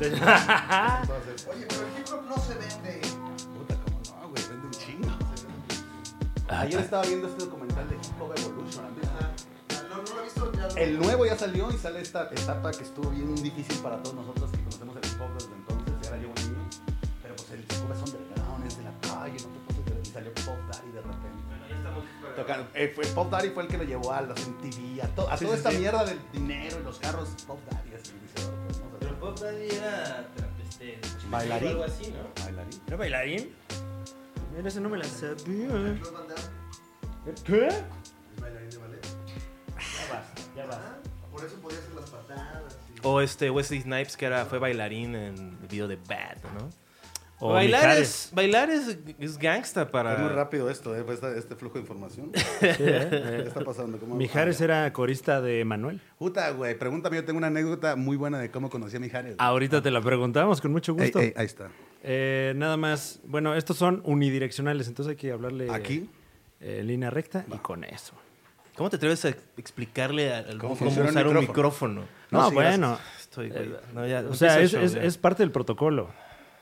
Entonces, Oye, pero el hip hop no se vende. Puta, cómo no, güey, vende un chingo. Ayer estaba viendo este documental de Hip Hop Evolution. No, no lo he visto. Ya lo- El nuevo ya salió y sale esta etapa que estuvo bien difícil para todos nosotros que conocemos el hip hop desde entonces, y ahora llevo un niño. Pero pues el hip hop es underground, es de la calle, no te puedes creer. Y salió Pop Daddy de repente. Tocan- eh, fue, Pop Daddy fue el que lo llevó a los MTV, a, to- a Sí, toda sí, esta sí. mierda del dinero y los carros. Pop Daddy, Daddy era este, Bailarín. o algo así, ¿no? Bailarín. ¿Era bailarín? Mira, ese no me la sabía. ¿Qué? es bailarín de ballet. Ya basta, ya basta. Ah, Por eso podía hacer las patadas. y- O este Wesley Snipes, que era, fue bailarín en el video de Bad, ¿no? O bailar es, bailar es, es gangsta para... Es muy rápido esto, eh, este, este flujo de información. Sí, ¿Qué ¿eh? está pasando? ¿Cómo- Mijares Ah, era corista de Manuel. Puta, güey, pregúntame, yo tengo una anécdota muy buena de cómo conocí a Mijares. Ahorita te la preguntamos con mucho gusto. ey, ahí está. Eh, nada más, bueno, estos son unidireccionales, entonces hay que hablarle Aquí. eh, en línea recta y con eso. ¿Cómo te atreves a explicarle al ¿Cómo cómo, usar un micrófono? micrófono? No, No, sí, bueno. Estoy. Eh, No, ya, O sea, empieza el es, show, es- ya. es parte del protocolo.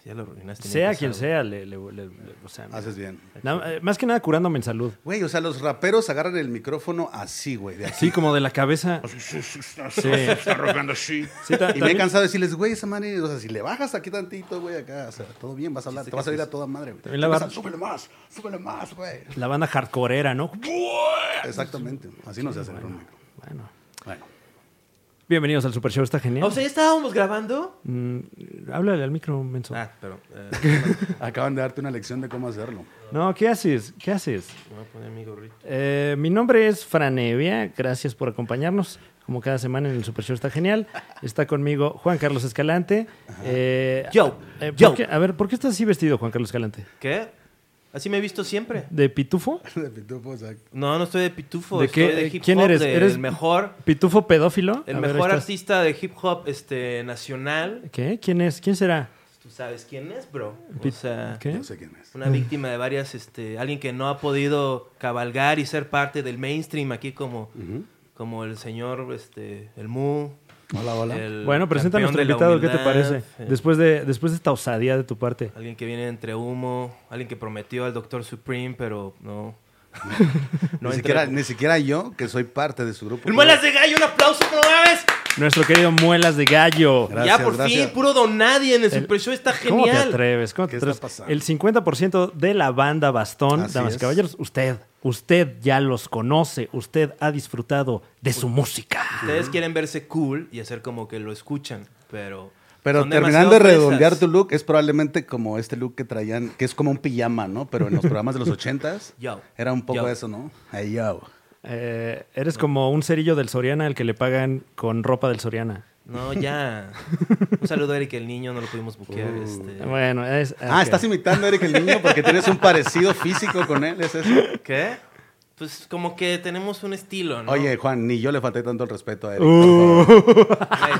Ya lo arruinaste. Sea quien sea, le, le- le- le- o sea, Haces bien. eh, más que nada curándome en salud. Güey, o sea, los raperos agarran el micrófono así, güey, de aquí. Sí, como de la cabeza. Así, sí, sí, sí, Sí. Está rogando así. Sí, ta- Y me he también- cansado de decirles, güey, esa madre, o sea, si le bajas aquí tantito, güey, acá, o sea, todo bien, vas a hablar, Sí, te vas a ir a toda madre, güey. También la Empiezan, bar- Súbele más, súbele más, güey. La banda hardcoreera, ¿no? Exactamente, así no se hace con un micro. Bueno. Bienvenidos al Super Show, está genial. O sea, ¿ya estábamos grabando? Mm, háblale al micro, menso. Ah, pero... eh, acaban de darte una lección de cómo hacerlo. No, ¿qué haces? ¿Qué haces? me voy a poner mi gorrito. Eh, mi nombre es Franevia, gracias por acompañarnos. Como cada semana en el Super Show está genial. Está conmigo Juan Carlos Escalante. Eh, Yo, eh, ¿por yo. qué- a ver, ¿por qué estás así vestido, Juan Carlos Escalante? ¿Qué? Así me he visto siempre. ¿De pitufo? De pitufo, exacto. No, no estoy de pitufo. ¿De estoy qué- de hip quién hop, eres? de- ¿Eres- El mejor, ¿Pitufo pedófilo? el A mejor artista de hip hop este, nacional. ¿Qué? ¿Quién es? ¿Quién será? ¿Tú sabes quién es, bro? O sea, ¿Qué? No sé quién es. una víctima de varias, este, alguien que no ha podido cabalgar y ser parte del mainstream aquí como, como el señor, este, el Mu. Hola, hola. el Bueno, presenta a nuestro invitado, ¿qué te parece? eh, Después de, después de esta osadía de tu parte. Alguien que viene entre humo, alguien que prometió al Doctor Supreme, pero no. ni, siquiera, ni siquiera yo, que soy parte de su grupo. ¡El Muelas de Gallo! ¡Un aplauso, no mames! Nuestro querido Muelas de Gallo. Gracias, ya por gracias. fin, puro don nadie en el, El- Super Show está ¿Cómo te genial. atreves? ¿Cómo te ¿Qué está atreves? pasando? El 50% de la banda Bastón, Así damas y caballeros, usted, usted ya los conoce, usted ha disfrutado de su música. Ustedes quieren verse cool y hacer como que lo escuchan, pero. Pero son terminando de redondear tu look, es probablemente como este look que traían, que es como un pijama, ¿no? Pero en los programas de los ochentas Yo. era un poco Yo. eso, ¿no? Hey, yo. Eh, eres como un cerillo del Soriana al que le pagan con ropa del Soriana. No, ya. Un saludo a Eric el niño, no lo pudimos buquear. Uh. este. Bueno, es. Ah, estás imitando a Eric el niño porque tienes un parecido físico con él, ¿es eso? ¿Qué? Pues como que tenemos un estilo, ¿no? Oye, Juan, ni yo le falté tanto el respeto a Eric. Uh. por favor. Ay,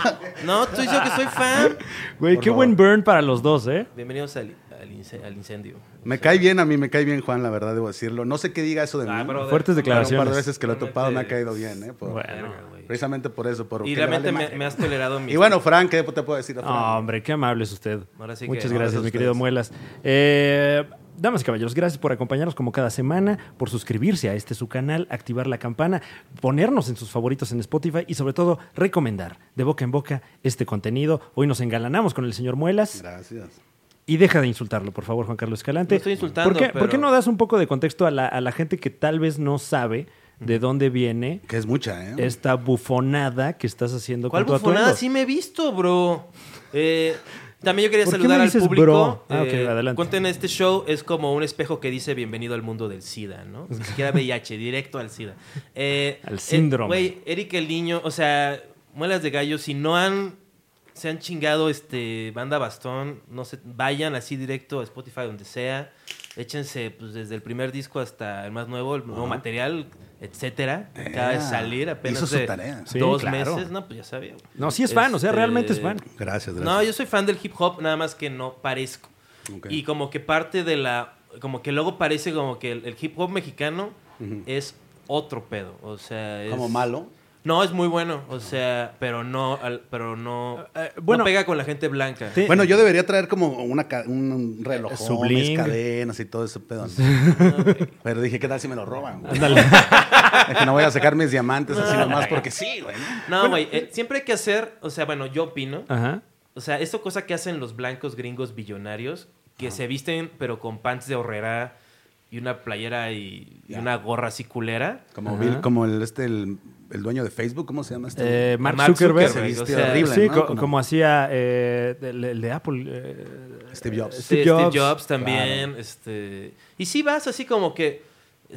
No, tú dices que soy fan. Güey, Por qué favor. buen burn para los dos, ¿eh? Bienvenidos al, al ince- al incendio. Me cae bien a mí, me cae bien Juan, la verdad, debo decirlo. No sé qué diga eso de Ah, mí. Fuertes pero un par declaraciones. de veces que lo he topado me ha caído bien, ¿eh? Por- Bueno. Precisamente por eso. Por Y realmente vale me, has tolerado mi. Y bueno, Frank, ¿qué te puedo decir a Frank? Hombre, qué amable es usted. Ahora sí que- Muchas gracias, mi querido. Muelas. Eh, damas y caballeros, gracias por acompañarnos como cada semana, por suscribirse a este su canal, activar la campana, ponernos en sus favoritos en Spotify y sobre todo recomendar de boca en boca este contenido. Hoy nos engalanamos con el señor Muelas Gracias. Y deja de insultarlo, por favor, Juan Carlos Escalante. No estoy insultando, ¿Por qué, pero- por qué no das un poco de contexto a la, a la gente que tal vez no sabe de dónde viene Que es mucha, ¿eh? esta bufonada que estás haciendo ¿Cuál con tu bufonada? atuendo? Sí me he visto, bro. Eh, también yo quería ¿Por qué saludar al dices público. bro? Ah, ok, Eh, adelante. Cuenten, este show es como un espejo que dice bienvenido al mundo del SIDA, ¿no? Ni siquiera VIH, directo al SIDA. Eh, Al eh, síndrome. Güey, Eric el niño, o sea, muelas de gallo, si no han se han chingado este banda bastón, no se vayan así directo a Spotify donde sea, échense pues desde el primer disco hasta el más nuevo, el nuevo material, etcétera, que acaba de Eh, salir apenas hizo su de tarea. Sí, dos claro. meses, no, pues ya sabía. No, sí es fan, o sea, Este, realmente es fan. Gracias, gracias. No, yo soy fan del hip hop, nada más que no parezco. Y como que parte de la. Como que luego parece como que el, el hip hop mexicano es otro pedo. O sea, es. Como malo. No, es muy bueno, o sea, pero no, al- pero no, Eh, no bueno. pega con la gente blanca. Bueno, yo debería traer como una, ca- un reloj, Su bling. cadenas y todo ese pedo. Pero dije, ¿qué tal si me lo roban? güey? Ándale. Es que no voy a sacar mis diamantes así nomás porque sí, güey. ¿no? No, güey, eh, siempre hay que hacer, o sea, bueno, yo opino, Ajá. o sea, esto cosa que hacen los blancos gringos billonarios, que se visten pero con pants de horrera y una playera y, una gorra así culera. Como. Bill, como el, este, el, el dueño de Facebook, ¿cómo se llama este? Eh, Mark, Mark Zuckerberg. Zuckerberg, Se o viste sea, horrible, sí, ¿no? co- Como- como hacía eh, el, el de Apple. eh, Steve Jobs. Sí, Steve Steve Jobs. Jobs, también, este... Y sí vas así como que...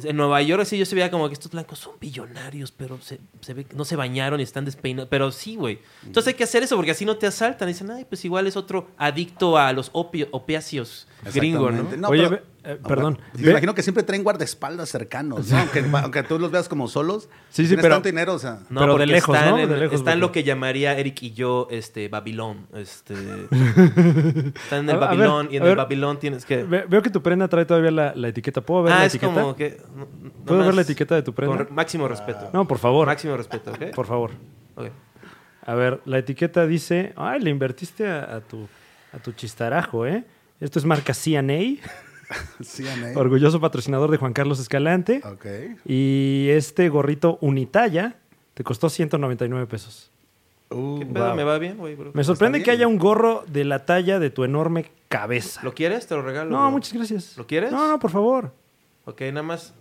En Nueva York así yo se veía como que estos blancos son billonarios, pero se, se ve que no se bañaron y están despeinados. Pero sí, güey. Entonces hay que hacer eso porque así no te asaltan. Dicen, ay, pues igual es otro adicto a los opio- opiáceos gringo, ¿no? Oye, pero- eh, perdón. Me Ve- imagino que siempre traen guardaespaldas cercanos, ¿no? aunque, aunque tú los veas como solos. Sí, sí, pero- tanto dinero, o sea. No, Pero de lejos, están ¿no? De lejos, está en porque- lo que llamaría Eric y yo, este, Babilón. Este, están en el A- a ver, Babilón y en el ver. Babilón tienes que... Ve- veo que tu prenda trae todavía la, la etiqueta. ¿Puedo ver Ah, la es etiqueta? como que... no- ¿Puedo ver la etiqueta de tu prenda? Con máximo respeto. No, por favor. Máximo respeto, ¿ok? Por favor. Ok. A ver, la etiqueta dice. Ay, le invertiste a, a tu, a tu chistarajo, ¿eh? Esto es marca CNA, Orgulloso patrocinador de Juan Carlos Escalante. Ok. Y este gorrito Unitalla te costó 199 pesos. Uh, ¿Qué pedo? wow. ¿Me va bien, güey, bro? Me sorprende bien. que haya un gorro de la talla de tu enorme cabeza. ¿Lo quieres? Te lo regalo. No, bro. muchas gracias. ¿Lo quieres? No, no, por favor. Ok, nada más...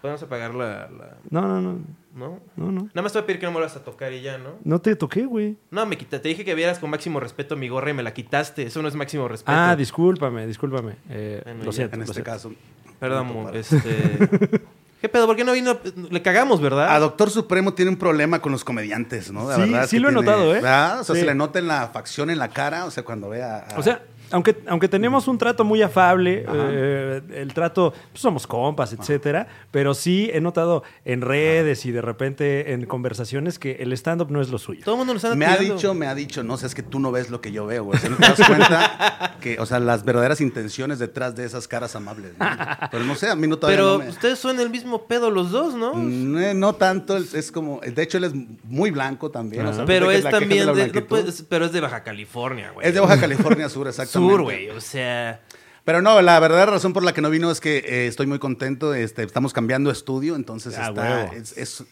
Podemos apagar la, la- No, no, no. ¿No? No, no. Nada más te voy a pedir que no me vuelvas a tocar y ya, ¿no? No te toqué, güey. No, me quita. Te dije que vieras con máximo respeto mi gorra y me la quitaste. Eso no es máximo respeto. Ah, discúlpame, discúlpame. Eh, Bueno, lo siento. en lo este siento. caso. Perdón, para- este... ¿Qué pedo? ¿Por qué no vino? Le cagamos, ¿verdad? A Doctor Supremo tiene un problema con los comediantes, ¿no? La Sí, verdad es sí que lo he tiene- notado, ¿eh? ¿verdad? O sea, Sí. se le nota en la facción en la cara, o sea, cuando vea. a- O sea, aunque, aunque tenemos un trato muy afable, eh, el trato, pues somos compas, etcétera, pero sí he notado en redes y de repente en conversaciones que el stand-up no es lo suyo. Todo el mundo nos anda me ha dicho, me ha dicho, no sé, es que tú no ves lo que yo veo, güey. O sea, no te das cuenta que, o sea, las verdaderas intenciones detrás de esas caras amables. ¿no? Pero no sé, a mí no todavía Pero no me- ustedes son el mismo pedo los dos, ¿no? Mm, eh, No tanto, es, como, de hecho él es muy blanco también. o sea, pero no es también de, no pero es de Baja California, güey. Es de Baja California Sur, exactamente. Sur, güey. O sea, Pero no, la verdadera razón por la que no vino es que eh, estoy muy contento. Este, estamos cambiando estudio, entonces Ah, está. huevo. Es, es-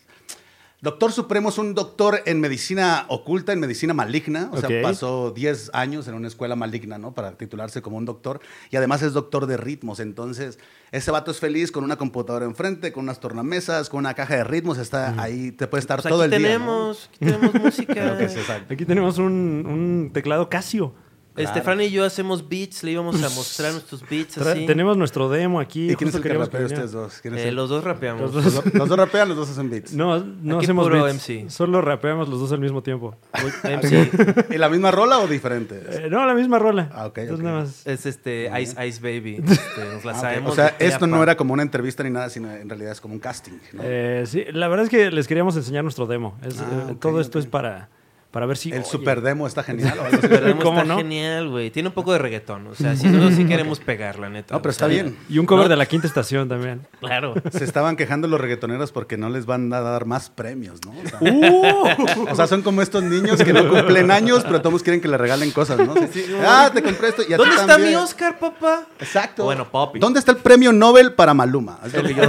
Doctor Supremo es un doctor en medicina oculta, en medicina maligna. O sea, pasó 10 años en una escuela maligna, ¿no? Para titularse como un doctor. Y además es doctor de ritmos. Entonces, ese vato es feliz con una computadora enfrente, con unas tornamesas, con una caja de ritmos. Está ahí, te puede estar pues todo aquí el día. tenemos, aquí tenemos música. Que sí, exacto. Aquí tenemos un, un teclado Casio. Este, Claro. Fran y yo hacemos beats, le íbamos a mostrar nuestros beats así. Tenemos nuestro demo aquí. ¿Y quién es el que rapea ustedes dos? ¿Quién es Eh, el- los dos rapeamos. Los dos. Los, rapean, los dos hacen beats. No, no Aquí hacemos puro beats. MC. Solo rapeamos los dos al mismo tiempo. MC. ¿Y la misma rola o diferente? Eh, no, la misma rola. Ah, ok, Entonces ok. nada más. Es este Ice Ice Baby. Este, nos la Ah. O sea, esto no era como una entrevista ni nada, sino en realidad es como un casting. ¿no? Eh, sí, la verdad es que les queríamos enseñar nuestro demo. Es, Ah, eh, todo esto es para, para ver si. el oye, super demo está genial. así. Pero Demo ¿Cómo está no? genial, güey. Tiene un poco de reggaetón. O sea, sí, nosotros sí queremos pegar, la neta. No, pero está sea, bien. Y un cover No. de la quinta estación también. Claro. Se estaban quejando los reggaetoneros porque no les van a dar más premios, ¿no? O sea, ¡Uh! o sea, son como estos niños que no cumplen años, pero todos quieren que le regalen cosas, ¿no? ah, te compré esto y a ti ¿Dónde está también. mi Oscar, papá? Exacto. Bueno, Poppy. ¿Dónde está el premio Nobel para Maluma? Es lo que yo,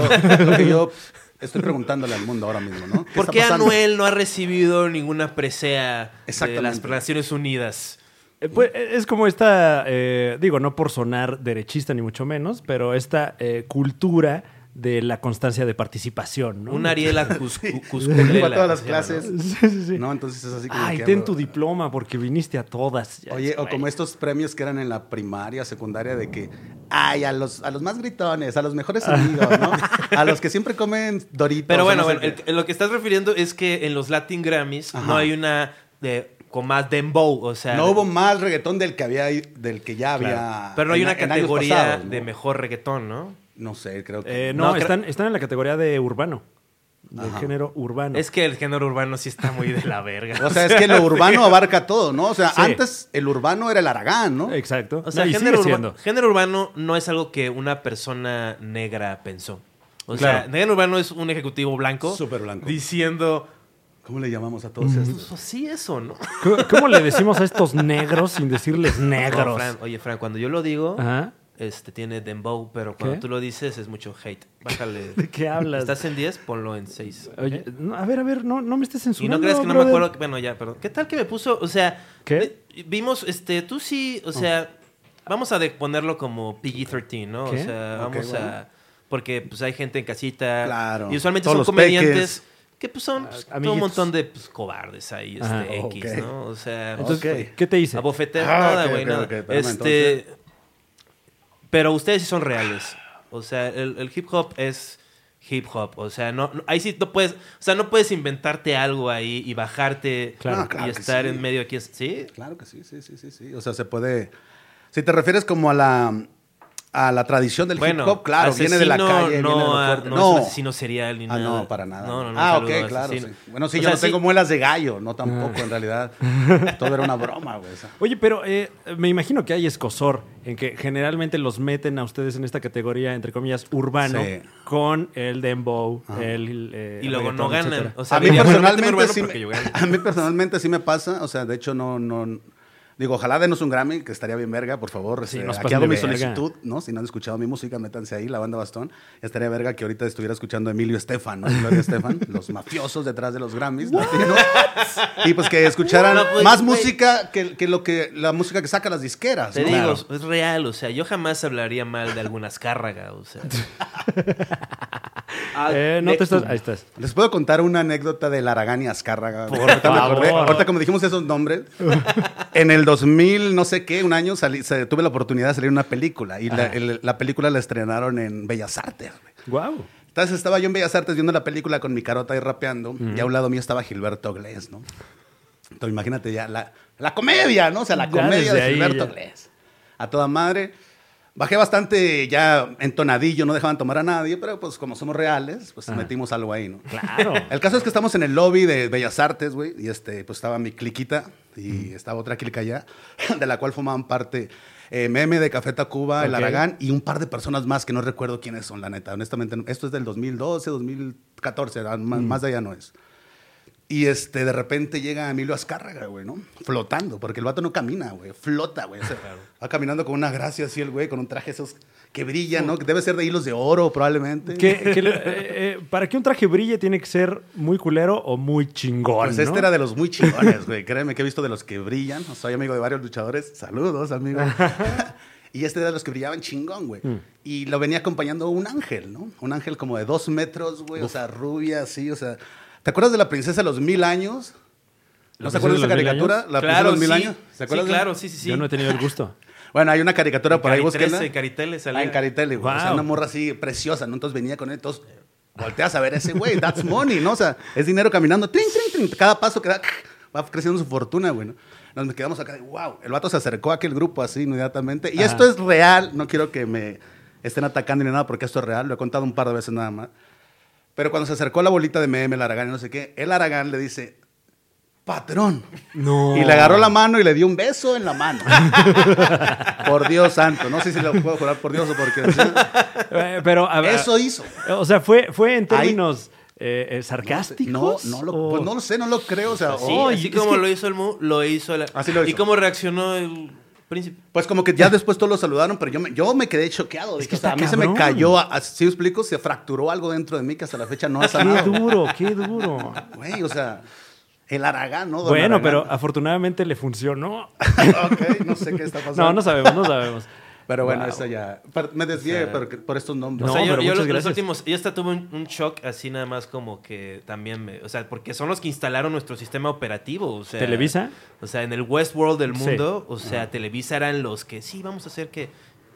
lo que yo estoy preguntándole al mundo ahora mismo, ¿no? ¿Por qué? Anuel no ha recibido ninguna presea de las Naciones Unidas? Eh, pues, eh, es como esta, eh, digo, no por sonar derechista ni mucho menos, pero esta eh, cultura de la constancia de participación, ¿no? Un Ariela. Cusculela, todas las clases. Sí, sí, sí. No, entonces es así como Ay, que ten tu diploma porque viniste a todas. Oye, o como estos premios que eran en la primaria, secundaria, de que, ay, a los, a los más gritones, a los mejores amigos, ¿no? A los que siempre comen doritos. Pero bueno, no sé bueno, qué. el- lo que estás refiriendo es que en los Latin Grammys Ajá. no hay una de, con más dembow, o sea... no hubo más reggaetón del que había del que ya había. Pero no hay en- una categoría pasados, ¿no? de mejor reggaetón, ¿no? No sé, creo que. Eh, no, No, creo- están, están en la categoría de urbano. Del Ajá. género urbano. Es que el género urbano sí está muy de la verga. O sea, es que lo urbano abarca todo, ¿no? O sea, Sí. antes el urbano era el Aragán, ¿no? Exacto. O sea, No, género, urba- siendo. género urbano no es algo que una persona negra pensó. O Claro. sea, género urbano es un ejecutivo blanco Súper blanco. diciendo ¿Cómo le llamamos a todos estos? Pues sí, eso, ¿no? ¿Cómo, cómo le decimos a estos negros sin decirles No, negros? Fran, oye, Fran, cuando yo lo digo, Ajá. Este tiene dembow, pero cuando ¿Qué? tú lo dices es mucho hate. Bájale. ¿De qué hablas? ¿Estás en 10? Ponlo en 6. Oye, no, a ver, a ver, no, no me estés Y censurando. no creas que no me brother. acuerdo. que- Bueno, ya, perdón. ¿Qué tal que me puso? O sea, ¿Qué? eh, vimos, este, tú sí, o sea, vamos a ponerlo como PG-13, ¿no? ¿Qué? O sea, vamos bueno. a. Porque pues hay gente en casita. Claro. Y usualmente Todos son comediantes. peques. Que pues son pues, todo un montón de pues, cobardes ahí, este, Ajá. X. ¿no? O sea, Entonces, Ok. ¿qué te hice? a bofetear, Ah, nada, güey, ok, nada. espérame, este, pero ustedes sí son reales. O sea, el, el hip hop es hip hop. O sea, no, no- ahí sí no puedes, o sea, no puedes inventarte algo ahí y bajarte Claro. Claro y estar sí. en medio aquí. ¿Sí? Claro que sí, sí, sí, sí, sí. O sea, se puede... Si te refieres como a la, a la tradición del Bueno, hip hop, claro, viene de la calle, no, viene de lo ah, fuerte. no, No, asesino serial ni Ah, nada. no, para nada. No, no, no. ah, ok, claro. sí. Bueno, sí, O yo sea, no tengo sí. muelas de gallo, no tampoco, en realidad. Todo era una broma, güey. Oye, pero eh, me imagino que hay escosor en que generalmente los meten a ustedes en esta categoría, entre comillas, urbano, Sí. con el dembow, el... eh, Y luego no ganan. O sea, a mí personalmente sí me, a mí personalmente sí me pasa, o sea, de hecho no no digo, ojalá denos un Grammy, que estaría bien verga, por favor. Sí, este, aquí hago de mi verga. solicitud, ¿no? Si no han escuchado mi música, métanse ahí, la banda Bastón. Estaría verga que ahorita estuviera escuchando a Emilio Estefan, ¿no? Y Gloria Estefan, los mafiosos detrás de los Grammys latinos. Y pues que escucharan No, pues, más música que, que lo que la música que sacan las disqueras. Te ¿no? digo, Claro. es real, o sea, yo jamás hablaría mal de alguna escárraga, o sea. Ah, Eh, no de- te estás... Ahí estás. Les puedo contar una anécdota del Aragán y Azcárraga. Por ahorita, me acordé, ahorita como dijimos esos nombres, en el 2000, no sé qué, un año, salí- se- tuve la oportunidad de salir en una película. Y la, Ajá. el- la película la estrenaron en Bellas Artes. güey. Wow. Entonces estaba yo en Bellas Artes viendo la película con mi carota y rapeando. Y a un lado mío estaba Gilberto Glés, ¿no? Entonces imagínate ya, la, la comedia, ¿no? O sea, la Ya comedia de ahí, Gilberto ya. Glés. A toda madre. Bajé bastante ya entonadillo, no dejaban tomar a nadie, pero pues como somos reales, pues Ajá. metimos algo ahí, ¿no? Claro. El caso es que estamos en el lobby de Bellas Artes, güey, y este, pues estaba mi cliquita y estaba otra clica allá, de la cual formaban parte eh, Meme de Café Tacuba, el. Aragán y un par de personas más que no recuerdo quiénes son, la neta. Honestamente, esto es del 2012, 2014, ah, más, más de allá no es. Y este, de repente llega Emilio Azcárraga, güey, ¿no? Flotando, porque el vato no camina, güey, flota, güey. o sea, Va caminando con una gracia así el güey, con un traje esos que brilla, ¿no? Que debe ser de hilos de oro, probablemente. Que- que le- eh, eh, para que un traje brille tiene que ser muy culero o muy chingón. Pues ¿no? este era de los muy chingones, güey. Créeme que he visto de los que brillan. Soy amigo de varios luchadores. Saludos, amigo. y este era de los que brillaban chingón, güey. Mm. Y lo venía acompañando un ángel, ¿no? Un ángel como de dos metros, güey. O sea, rubia, así, o sea. ¿Te acuerdas de la princesa de los mil años? ¿La ¿No se acuerdas de esa caricatura? años? La princesa claro, de los mil sí. años. ¿Se Sí, acuerdan de- claro, sí, sí, sí. Yo no he tenido el gusto. Bueno, hay una caricatura por ahí, búsquenla. 13, Caritele salía. Ah, en Caritele, güey. O sea, Wow. una morra así preciosa, ¿no? Entonces venía con él, entonces volteas a ver a ese güey, that's money, ¿no? O sea, es dinero caminando, trin, trin, trin, cada paso que da, va creciendo su fortuna, güey, ¿no? Nos quedamos acá de, wow, el vato se acercó a aquel grupo así inmediatamente. Y Ajá. esto es real, no quiero que me estén atacando ni nada porque esto es real, lo he contado un par de veces nada más. Pero cuando se acercó la bolita de meme, el Aragán y no sé qué, el Aragán le dice, patrón. No. Y le agarró la mano y le dio un beso en la mano. por Dios santo. No sé si lo puedo jurar por Dios o porque Eh, pero, a ver, Eso hizo. O sea, fue, fue en Ahí- términos eh, eh, sarcásticos. No, no lo, o- pues no lo sé, no lo creo. O sea, Así, oh, así como que- lo hizo el Mu, lo hizo el... Así lo ¿Y hizo. cómo reaccionó el príncipe? pues como que ya después todos lo saludaron, pero yo me, yo me quedé choqueado. Dije, que o sea, a mí se me cayó, así explico, se fracturó algo dentro de mí que hasta la fecha no ha Qué sanado. duro, qué duro. Güey, o sea, el Aragán, ¿no? Don Bueno, Aragán. pero afortunadamente le funcionó. ok, no sé qué está pasando. No, no sabemos, no sabemos. Pero bueno, Wow. eso ya. me desvié O sea, por, por estos nombres. No, o sea, yo, pero yo muchas los, últimos, yo hasta tuve un, un shock así nada más como que también me, o sea, porque son los que instalaron nuestro sistema operativo, o sea, ¿Televisa? O sea, en el Westworld del Sí. mundo, o sea, Televisa eran los que sí, vamos a hacer que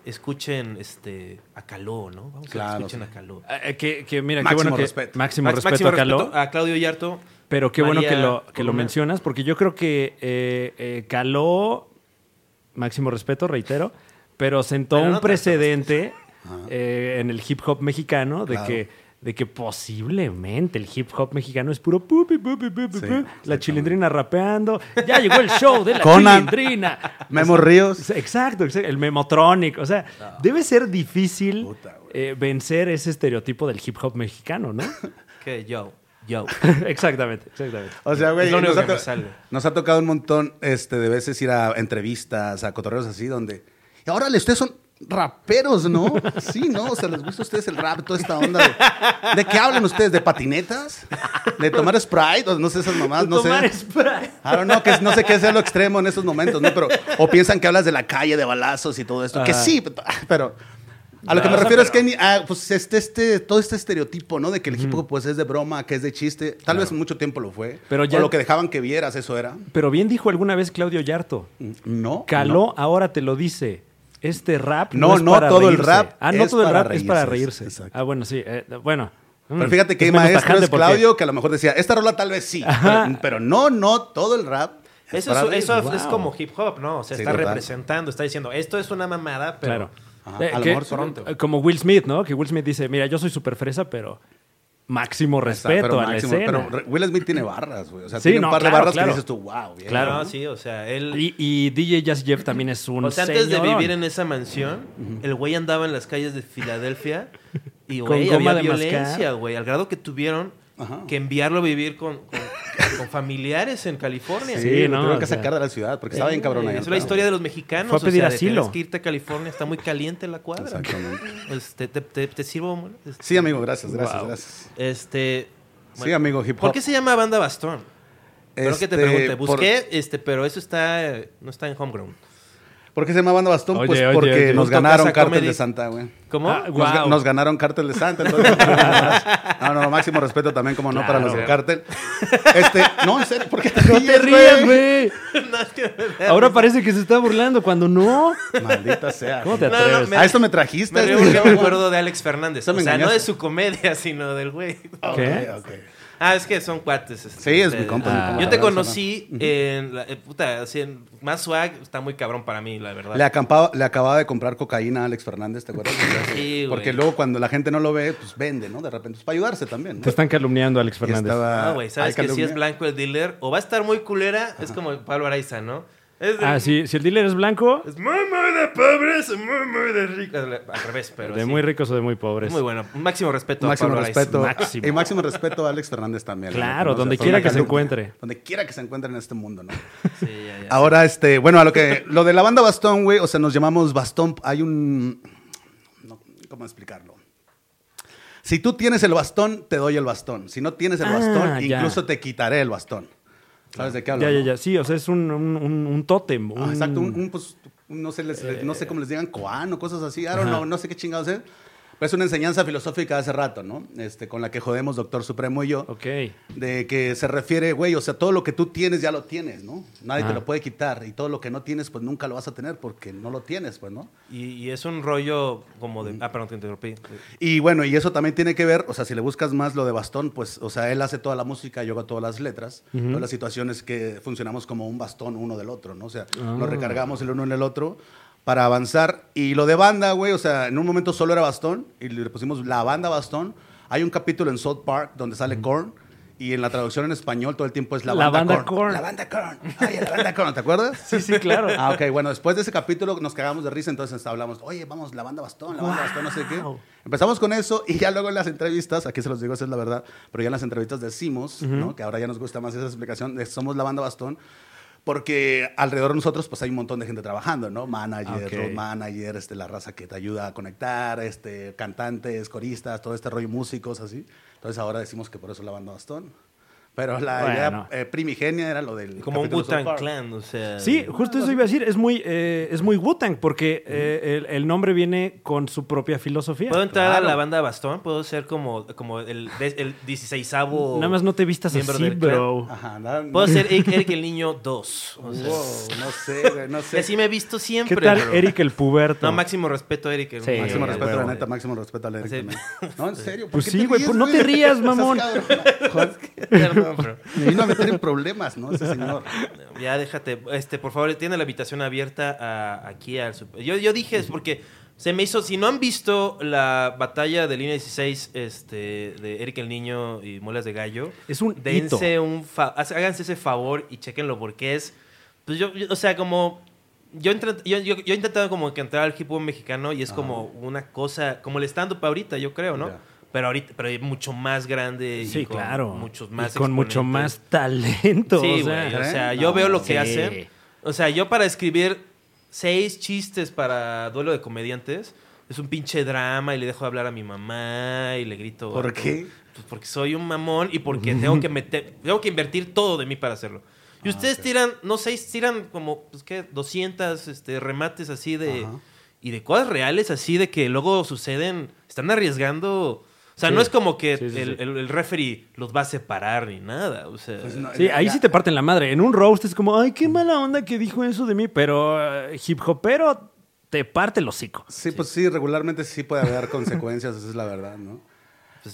escuchen este a Caló, ¿no? Vamos a Claro, que escuchen sí. a Caló. Eh, que, que mira, qué Máximo bueno que. respeto. Máximo Max- respeto a Caló. a Claudio Yarto. Pero qué bueno que lo, que lo mencionas, porque yo creo que eh, eh, Caló, máximo respeto, reitero, pero sentó Pero no un precedente eh, en el hip hop mexicano de Claro. que de que posiblemente el hip hop mexicano es puro pupi, pupi, pupi, Sí, pu, la chilindrina rapeando. Ya llegó el show de la Conan. chilindrina. Memo Ríos. Exacto, exacto, el memotronic. O sea, debe ser difícil Puta, eh, vencer ese estereotipo del hip hop mexicano, ¿no? Que yo. Yo. exactamente, exactamente. O sea, güey, nos, nos ha tocado un montón este, de veces ir a entrevistas, a cotorreos así, donde. Ahora ustedes son raperos, ¿no? Sí, ¿no? O sea, ¿les gusta a ustedes el rap, toda esta onda? ¿De, ¿de qué hablan ustedes? ¿De patinetas? ¿De tomar Sprite? O no sé, esas mamás, no Tomar sé. Sprite. Don't know, que no sé qué es lo extremo en esos momentos, ¿no? Pero, o piensan que hablas de la calle, de balazos y todo esto. Que sí, pero. A lo que me No, refiero es pero- que ah, pues este, este, todo este estereotipo, ¿no? De que el hip hop pues es de broma, que es de chiste. Tal vez mucho tiempo lo fue. Pero ya- O lo que dejaban que vieras, eso era. Pero bien dijo alguna vez Claudio Yarto. No. Caló, ahora te lo dice. Este rap No, es no para todo el rap Ah, no es todo el para rap es para reírse, exacto. Ah, bueno, sí. eh, bueno. Pero Mm, fíjate que hay maestros, porque- Claudio, que a lo mejor decía, esta rola tal vez sí, pero, pero no, no, todo el rap. es Eso, para es, eso Wow. es como hip hop, ¿no? O sea, Sí, está total. representando, está diciendo, esto es una mamada, pero... Claro. Ajá, Eh, a lo que- mejor pronto. eh, Como Will Smith, ¿no? Que Will Smith dice, mira, yo soy súper fresa, pero máximo respeto pero a la máximo, escena. Pero Will Smith tiene barras, güey. O sea, Sí, tiene no, un par claro, de barras claro. que dices tú, wow, bien. Claro. No, sí, o sea, él... y, y DJ Jazz Jeff también es un o sea, antes de señorón. vivir en esa mansión, el güey andaba en las calles de Filadelfia y, güey, había de violencia, güey, al grado que tuvieron Ajá. que enviarlo a vivir con, con, con familiares en California. Sí, no, tuvieron que sea, sacar de la ciudad porque estaba bien cabrón ahí. Es la historia de los mexicanos. Fue a pedir o sea, de asilo. tienes que irte a California, está muy caliente la cuadra. Exactamente. Pues, te, te, te- te sirvo? Este, Sí, amigo, gracias, gracias, Wow. gracias. Este. Sí, amigo, hip hop. ¿Por qué se llama banda Bastón? Creo que te Este, pregunté. por- Busqué, este, pero eso está, no está en Homegrown. ¿Por qué se llama Banda Bastón? Oye, pues oye, porque oye. nos ganaron Cártel Comedy. de Santa, güey. ¿Cómo? Ah, Nos, Wow. ga- nos ganaron Cártel de Santa. Entonces, no, no, máximo respeto también, como no, para Claro. nuestro cártel. Este, no, en serio, ¿por qué te No te ríes, rías, güey. No, es que me da Ahora parece que se está burlando cuando no. Maldita sea. ¿Cómo te No, no, atreves? me- A esto me trajiste. Me río este, porque me acuerdo de Alex Fernández. O sea, no de su comedia, sino del güey. Ok, ¿Qué? ok. Ah, es que son cuates. este, Sí, es mi ustedes. compa. Yo te conocí en, la, eh, puta, así en más swag, está muy cabrón para mí, la verdad. Le, acampaba- le acababa de comprar cocaína a Alex Fernández, ¿te acuerdas? Sí, güey. Porque luego cuando la gente no lo ve, pues vende, ¿no? De repente, pues para ayudarse también. ¿no? Te están calumniando, Alex Fernández. estaba- No, güey, sabes que si es blanco el dealer, o va a estar muy culera, es como Pablo Araiza, ¿no? Es de, Ah, sí, si el dealer es blanco, Es muy, muy de pobres, muy, muy de ricos. Al revés, pero de sí. muy ricos o de muy pobres. Muy bueno. Un máximo respeto Máximo a Pablo respeto. Máximo. Y máximo respeto a Alex Fernández también. Claro, ¿no? O sea, donde quiera que se encuentre. Donde quiera que se encuentre en este mundo, ¿no? Sí, ya, ya. Ahora, este, bueno, a lo que, lo de la banda Bastón, güey, o sea, nos llamamos Bastón, hay un, no, ¿cómo explicarlo? Si tú tienes el bastón, te doy el bastón. Si no tienes el Ah, bastón, ya. incluso te quitaré el bastón. ¿Sabes de qué hablo? Ya, ya, no? ya. Sí, o sea, es un, un, un, un tótem. Ah, exacto, un, un, pues, no sé, les- no sé cómo les digan, koan o cosas así, I don't know, no sé qué chingados es. Pero es una enseñanza filosófica de hace rato, ¿no? Este, con la que jodemos Doctor Supremo y yo. Ok. De que se refiere, güey, o sea, todo lo que tú tienes ya lo tienes, ¿no? Nadie te Ajá. lo puede quitar. Y todo lo que no tienes, pues nunca lo vas a tener porque no lo tienes, pues, ¿no? Y, y es un rollo como de... Ah, perdón, te interrumpí. Y bueno, y eso también tiene que ver, o sea, si le buscas más lo de Bastón, pues, o sea, él hace toda la música, yo hago todas las letras. Ujú. Todas las situaciones que funcionamos como un bastón uno del otro, ¿no? O sea, Ah. nos recargamos el uno en el otro para avanzar. Y lo de banda, güey, o sea, en un momento solo era Bastón y le pusimos la banda Bastón. Hay un capítulo en South Park donde sale Korn. Y en la traducción en español todo el tiempo es la, La banda, banda Korn. Korn. La banda Korn. Ay, la banda Korn, ¿te acuerdas? Sí, sí, claro. Ah, ok, bueno, después de ese capítulo nos cagamos de risa, entonces hablamos, oye, vamos, la banda bastón, la banda bastón, no sé qué. Empezamos con eso y ya luego en las entrevistas, aquí se los digo, esa es la verdad, pero ya en las entrevistas decimos, ¿no? que ahora ya nos gusta más esa explicación, de somos la banda bastón, porque alrededor de nosotros pues hay un montón de gente trabajando, ¿no? Manager, Ok. road manager, este, la raza que te ayuda a conectar, este, cantantes, coristas, todo este rollo, músicos, así. Entonces ahora decimos que por eso la banda bastón. Pero la Bueno. idea eh, primigenia era lo del... Como un Wu-Tang. Clan, o sea... Sí, justo eso iba a decir. Es muy, eh, es muy Wu-Tang porque eh, el, el nombre viene con su propia filosofía. ¿Puedo entrar Claro. a la banda Bastón? ¿Puedo ser como, como el, el 16avo... Nada más no te vistas miembro así, del clan? bro. Ajá, nada- ¿Puedo ser Eric, Eric el Niño 2? O sea, Wow, no sé, güey, no y sé. así me he visto siempre, ¿Qué tal bro. Eric el puberto? No, máximo respeto a Eric. el Sí. Máximo respeto, la neta, máximo respeto al Eric Sí. No, en serio. ¿por Pues qué sí, güey, pues no te rías, mamón. Perdón, bro. Me vino a meter en problemas, ¿no? Ese señor. Ya déjate, este, por favor, tiene la invitación abierta a- aquí al super- Yo, yo dije, es porque se me hizo, si no han visto la batalla de línea 16 este, de Eric el Niño y Muelas de Gallo, Es un dense un fa- háganse ese favor y chequenlo porque es, pues yo, yo- o sea, como yo, yo, yo, yo he intentado como que entrar al hip hop mexicano y es como una cosa, como el stand-up ahorita, yo creo, ¿no? Pero ahorita pero mucho más grande y Sí, con claro. muchos Y más con mucho más talento. Sí, o sea, güey. O ¿eh? sea, No, yo veo lo que sí. hacen. O sea, yo para escribir seis chistes para duelo de comediantes es un pinche drama y le dejo hablar a mi mamá y le grito. ¿Por qué? Pues porque soy un mamón y porque tengo que meter, tengo que invertir todo de mí para hacerlo. Y ustedes tiran, no sé, tiran como, pues qué, 200 este, remates así de. Ajá. Y de cosas reales así de que luego suceden. Están arriesgando. O sea, Sí. no es como que Sí, sí, el, sí. el- el referee los va a separar ni nada. O sea. Pues no, Sí, ahí ya- sí te parten la madre. En un roast es como, ay, qué mala onda que dijo eso de mí, pero eh, hip hopero te parte el hocico. Sí, pues sí, regularmente sí puede haber consecuencias, esa es la verdad, ¿no?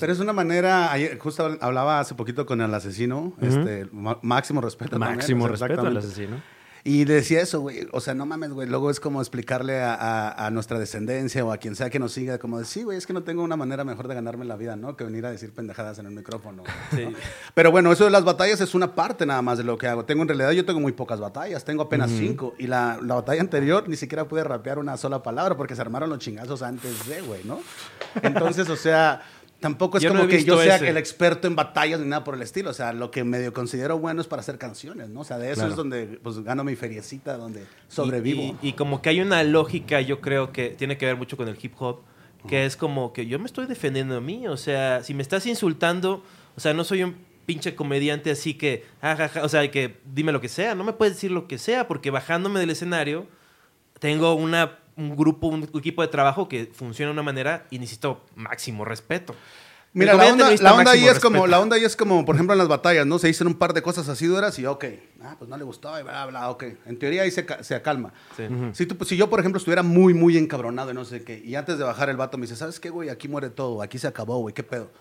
Pero es una manera, ayer, justo hablaba hace poquito con el asesino, este, máximo respeto. Máximo respeto al asesino. Y decía eso, güey. O sea, no mames, güey. Luego es como explicarle a, a- a nuestra descendencia o a quien sea que nos siga, como de, sí, güey, es que no tengo una manera mejor de ganarme la vida, ¿no? Que venir a decir pendejadas en el micrófono. ¿no? Pero bueno, eso de las batallas es una parte nada más de lo que hago. Tengo en realidad, yo tengo muy pocas batallas, tengo apenas cinco. Y la, la batalla anterior ni siquiera pude rapear una sola palabra porque se armaron los chingazos antes de, güey, ¿no? Entonces, o sea. Tampoco es Yo como que yo sea ese. el experto en batallas ni nada por el estilo. O sea, lo que medio considero bueno es para hacer canciones, ¿no? O sea, de eso Claro. es donde pues, gano mi feriecita, donde sobrevivo. Y, y- y como que hay una lógica, yo creo que tiene que ver mucho con el hip hop, que es como que yo me estoy defendiendo a mí. O sea, si me estás insultando, o sea, no soy un pinche comediante así que, ajaja, o sea, que dime lo que sea, no me puedes decir lo que sea, porque bajándome del escenario tengo una, un grupo, un equipo de trabajo que funciona de una manera y necesito máximo respeto. Mira, la onda, la onda ahí es como, la onda ahí es como, por ejemplo, en las batallas, ¿no? Se dicen un par de cosas así duras y ok, ah, pues no le gustó y bla, bla, ok. En teoría ahí se, se acalma. Sí. Si, tú, pues, si yo, por ejemplo, estuviera muy, muy encabronado y no sé qué, y antes de bajar el vato me dice, ¿sabes qué, güey? Aquí muere todo, aquí se acabó, güey, ¿qué pedo?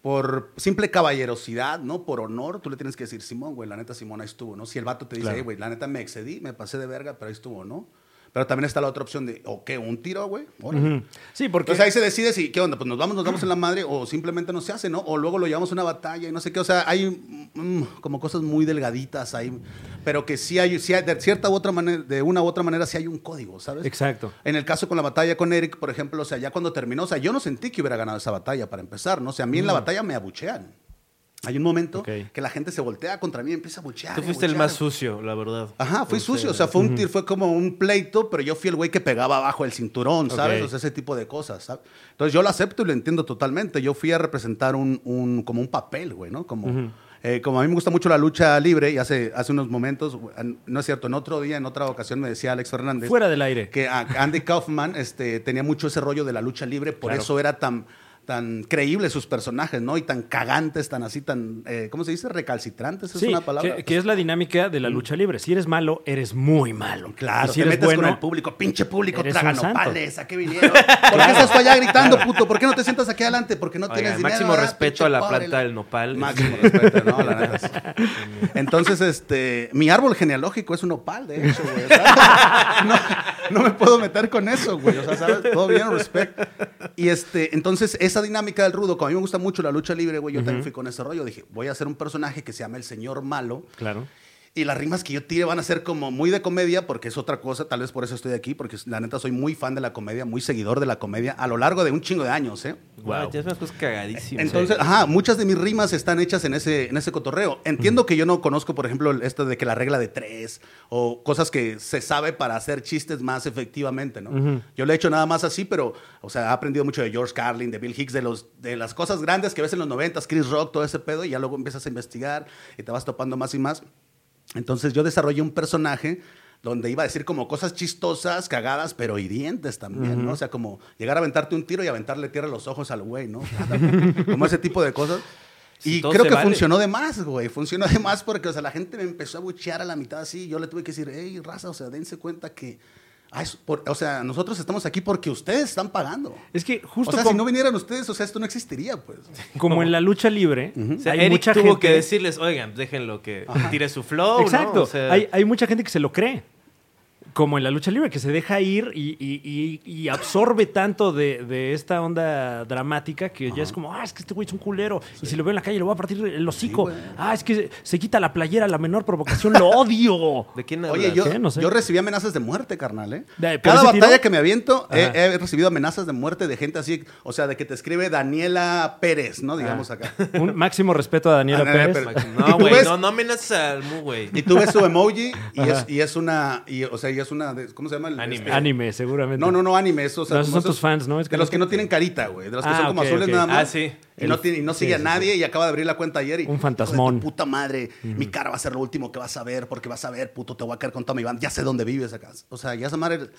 Por simple caballerosidad, ¿no? Por honor, tú le tienes que decir, Simón, güey, la neta, Simón, ahí estuvo, ¿no? Si el vato te dice, Claro. "Ey, güey, la neta me excedí, me pasé de verga, pero ahí estuvo, ¿no? Pero también está la otra opción de, ¿o qué? ¿Un tiro, güey? Ujú. Sí, porque Entonces ahí se decide si, ¿qué onda? Pues nos vamos, nos damos en la madre o simplemente no se hace, ¿no? O luego lo llevamos a una batalla y no sé qué. O sea, hay mm, como cosas muy delgaditas ahí, pero que sí hay, sí hay- de cierta u otra manera, de una u otra manera sí hay un código, ¿sabes? Exacto. En el caso con la batalla con Eric, por ejemplo, o sea, ya cuando terminó, o sea, yo no sentí que hubiera ganado esa batalla para empezar, ¿no? O sea, a mí en la batalla me abuchean. Hay un momento que la gente se voltea contra mí y empieza a abuchear. Tú fuiste el más sucio, la verdad. Ajá, fui sucio, o sea, fue, un, tir- fue como un pleito, pero yo fui el güey que pegaba abajo el cinturón, ¿sabes? O sea, ese tipo de cosas, ¿sabes? Entonces yo lo acepto y lo entiendo totalmente. Yo fui a representar un, un- como un papel, güey, ¿no? Como, eh, como a mí me gusta mucho la lucha libre y hace, hace unos momentos, no es cierto, en otro día, en otra ocasión me decía Alex Fernández fuera del aire. que Andy Kaufman este, tenía mucho ese rollo de la lucha libre, por Claro. eso era tan tan creíbles sus personajes, ¿no? Y tan cagantes, tan así, tan, eh, ¿cómo se dice? Recalcitrantes, es Sí, una palabra. que, que es la dinámica de la lucha libre. Si eres malo, eres muy malo. Claro, Y si te eres metes con el público, pinche público, eres traga un santo. nopales, ¿a qué vinieron? ¿Por qué estás allá gritando, puto? ¿Por qué no te sientas aquí adelante? Porque no Oiga, tienes dinero. máximo ¿verdad, respeto a la pobre? planta del nopal. Máximo respeto, ¿no? La neta, sí. Entonces, este, mi árbol genealógico es un nopal, de hecho, güey. no, no me puedo meter con eso, güey. O sea, ¿sabes? Todo bien, respect. Y este, entonces, esa dinámica del rudo, como a mí me gusta mucho la lucha libre, güey, yo también fui con ese rollo. Dije, voy a hacer un personaje que se llama el señor malo. Claro. Y las rimas que yo tire van a ser como muy de comedia, porque es otra cosa, tal vez por eso estoy aquí, porque la neta soy muy fan de la comedia, muy seguidor de la comedia, a lo largo de un chingo de años, ¿eh? Wow, tienes unas cosas cagadísimas. Entonces, ajá, muchas de mis rimas están hechas en ese, en ese cotorreo. Entiendo que yo no conozco, por ejemplo, esto de que la regla de tres o cosas que se sabe para hacer chistes más efectivamente, ¿no? Yo lo he hecho nada más así, pero, o sea, he aprendido mucho de George Carlin, de Bill Hicks, de, los, de las cosas grandes que ves en los noventas, Chris Rock, todo ese pedo, y ya luego empiezas a investigar y te vas topando más y más. Entonces yo desarrollé un personaje donde iba a decir como cosas chistosas, cagadas, pero hirientes también, ¿no? O sea, como llegar a aventarte un tiro y aventarle tierra a los ojos al güey, ¿no? como ese tipo de cosas. Y creo que vale. funcionó de más, güey. Funcionó de más porque, o sea, la gente me empezó a buchear a la mitad así. y Yo le tuve que decir, hey, raza, o sea, dense cuenta que... ah, es por- o sea, nosotros estamos aquí porque ustedes están pagando. Es que O justo sea, como, si no vinieran ustedes, o sea, esto no existiría, pues. como en la lucha libre, O sea, hay Eric mucha tuvo gente... que decirles, oigan, déjenlo que tire su flow, ¿no? Exacto. O sea, hay, hay mucha gente que se lo cree. Como en la lucha libre, que se deja ir y, y- y- y absorbe tanto de, de esta onda dramática que ya es como, ah, es que este güey es un culero. Y si lo veo en la calle, le voy a partir el hocico. ah, es que se, quita la playera la menor provocación, lo odio. ¿De quién Oye, yo, ¿Qué? No sé. yo recibí amenazas de muerte, carnal, ¿eh? De- ¿por Cada batalla tiro? que me aviento, he, Ajá. he recibido amenazas de muerte de gente así, o sea, de que te escribe Daniela Pérez, ¿no? Digamos Ah. acá. Un máximo respeto a Daniela Daniela Pérez. Pérez. No, ¿Y tú güey, no, no amenaces al Mu, güey. Y tú ves su emoji y Ajá. es, y es una, y, o sea, y es una, de- ¿cómo se llama? El- Anime. este- Anime, seguramente. No, no, no, anime, eso, o sea, No, esos como son tus fans, ¿no? Es que de los que no tienen carita, güey, de los que Ah, son como azules nada más. Ah, sí. Y no, tiene, y no Sí, sigue a sí, nadie y acaba de abrir la cuenta ayer y... Un "Hijo de fantasmón". tu puta madre, mi cara va a ser lo último que vas a ver porque vas a ver, puto, te voy a caer con toda mi banda. Ya sé dónde vives acá. O sea, ya esa madre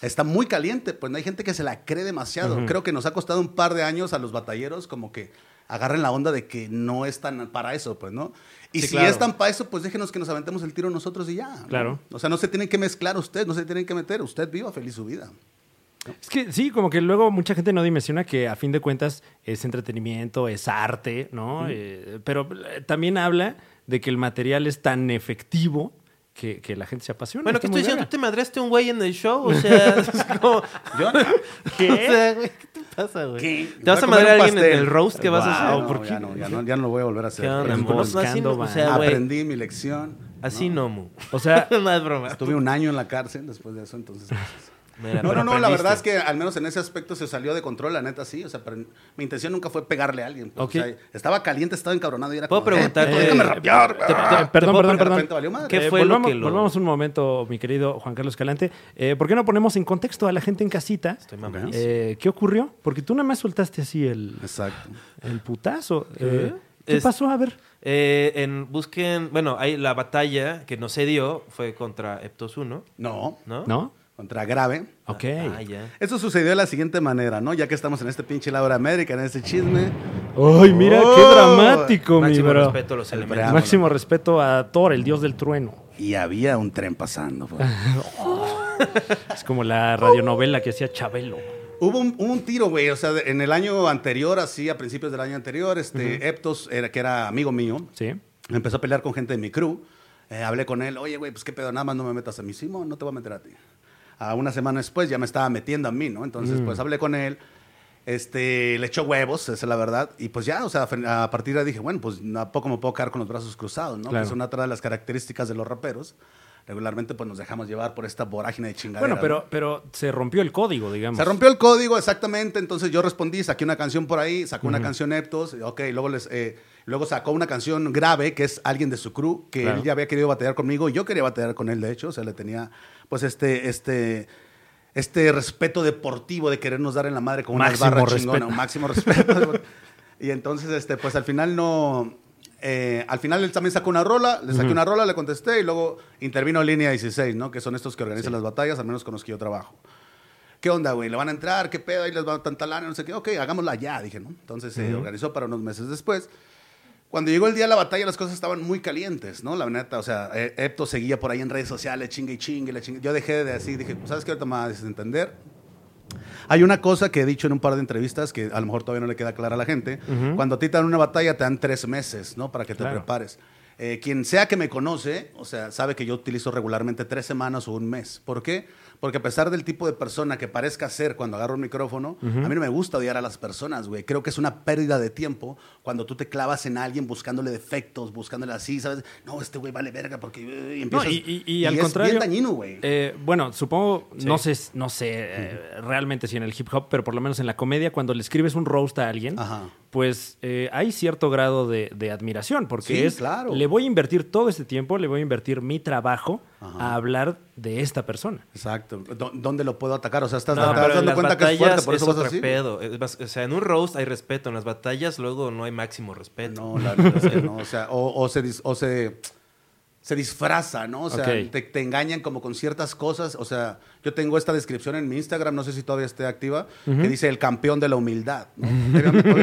está muy caliente. Pues no hay gente que se la cree demasiado. Creo que nos ha costado un par de años a los batalleros como que agarren la onda de que no están para eso, pues, ¿no? Y Sí, si claro. están para eso, pues déjenos que nos aventemos el tiro nosotros y ya. ¿no? Claro. O sea, no se tienen que mezclar usted, no se tienen que meter. Usted viva feliz su vida. Es que sí, como que luego mucha gente no dimensiona que a fin de cuentas es entretenimiento, es arte, ¿no? Eh, pero eh, también habla de que el material es tan efectivo que, que la gente se apasiona. Bueno, Está ¿qué muy estoy diciendo? ¿Tú te madreaste un güey en el show? O sea, es como... Yo no. ¿Qué? O sea, güey, ¿qué te pasa, güey? ¿Qué? ¿Te vas a a madrear a un alguien en el roast que vas a hacer? no, ¿por qué? ya no, ya no, ya no lo voy a volver a hacer. ¿Qué onda, Aprendí- amor? No, así buscando, no, o sea, güey, Aprendí mi lección. Así no, Mu. O sea, no es broma. Estuve un año en la cárcel después de eso, entonces. Pues, Mira, no, no, no, la verdad es que al menos en ese aspecto se salió de control, la neta sí. O sea, pero mi intención nunca fue pegarle a alguien. pues, Ok. o sea, estaba caliente, estaba encabronado y era ¿Puedo como, preguntarte- Eh, puto, déjame eh, rapear. te- te- ah. perdón, puedo perdón, De perdón. repente valió madre. ¿Qué Eh, fue lo volvamos, que lo- volvamos un momento, mi querido Juan Carlos Calante. Eh, ¿Por qué no ponemos en contexto a la gente en casita? Estoy. Eh, ¿Qué ocurrió? Porque tú nada más soltaste así el, Exacto. el putazo. Eh, ¿Qué Es- pasó? A ver. Eh, en, busquen, bueno, ahí la batalla que no se dio fue contra Eptos 1, No, ¿no? ¿No? Contra grave. Ok. Ah, ya. Eso sucedió de la siguiente manera, ¿no? Ya que estamos en este pinche Laura América, en este chisme. ¡Ay, mira Oh, qué dramático, mi Máximo bro! respeto a los El elementos. Máximo respeto a Thor, el dios del trueno. Y había un tren pasando. pues. Es como la radionovela que hacía Chabelo. Hubo un, tiro, güey. O sea, en el año anterior, así, a principios del año anterior, este, Eptos, era, que era amigo mío, ¿Sí? empezó a pelear con gente de mi crew. Eh, hablé con él, oye, güey, pues qué pedo, nada más no me metas a mí. Simón, no te voy a meter a ti. A una semana después ya me estaba metiendo a mí, ¿no? Entonces, pues hablé con él. Este, le echó huevos, esa es la verdad. Y pues ya, o sea, a partir de ahí dije, bueno, pues a poco me puedo quedar con los brazos cruzados, ¿no? Claro. Que es una otra de las características de los raperos. Regularmente, pues nos dejamos llevar por esta vorágine de chingadera. Bueno, ¿no? pero, pero se rompió el código, digamos. Se rompió el código, exactamente. Entonces yo respondí, saqué una canción por ahí, sacó una canción Eptos, ok, luego, les, eh, luego sacó una canción grave, que es alguien de su crew, que Claro. él ya había querido batallar conmigo y yo quería batallar con él, de hecho. O sea, le tenía, pues, este, este, este respeto deportivo de querernos dar en la madre con una Máximo barra respeto. chingona, un máximo respeto. y entonces, este, pues al final no. Eh, al final él también sacó una rola, le saqué una rola, le contesté y luego intervino Línea 16, ¿no? Que son estos que organizan las batallas, al menos con los que yo trabajo. ¿Qué onda, güey? ¿Le van a entrar? ¿Qué pedo? Ahí les va tanta lana, no sé qué. Ok, hagámosla ya, dije, ¿no? Entonces se organizó para unos meses después. Cuando llegó el día de la batalla, las cosas estaban muy calientes, ¿no? La neta, o sea, eh, Epto seguía por ahí en redes sociales, chingue y chingue. Yo dejé de así, dije, ¿sabes qué? Ahorita me vas a desentender. Hay una cosa que he dicho en un par de entrevistas que a lo mejor todavía no le queda clara a la gente. Cuando a ti te dan una batalla, te dan tres meses, ¿no? Para que te Claro. prepares. Eh, quien sea que me conoce, o sea, sabe que yo utilizo regularmente tres semanas o un mes. ¿Por qué? Porque a pesar del tipo de persona que parezca ser cuando agarro un micrófono, a mí no me gusta odiar a las personas, güey. Creo que es una pérdida de tiempo cuando tú te clavas en alguien buscándole defectos, buscándole así, ¿sabes? No, este güey vale verga porque... eh, Y, No, empiezas, y, y- y al es contrario. bien dañino, güey. eh, bueno, supongo, Sí. no sé, no sé eh, realmente si en el hip hop, pero por lo menos en la comedia, cuando le escribes un roast a alguien, Ajá. Pues eh, hay cierto grado de, de admiración, porque Sí, es, claro. le voy a invertir todo este tiempo, le voy a invertir mi trabajo Ajá. a hablar de esta persona. Exacto. ¿Dó- ¿Dónde lo puedo atacar? O sea, estás, No, estás dando las cuenta que es fuerte, por eso vas otro así. pedo. Es más, O sea, en un roast hay respeto, en las batallas luego no hay máximo respeto. No, la verdad no. O sea, o, o se, o se, se disfraza, ¿no? O sea, te, te engañan como con ciertas cosas. O sea, yo tengo esta descripción en mi Instagram, no sé si todavía esté activa, que dice el campeón de la humildad. ¿no?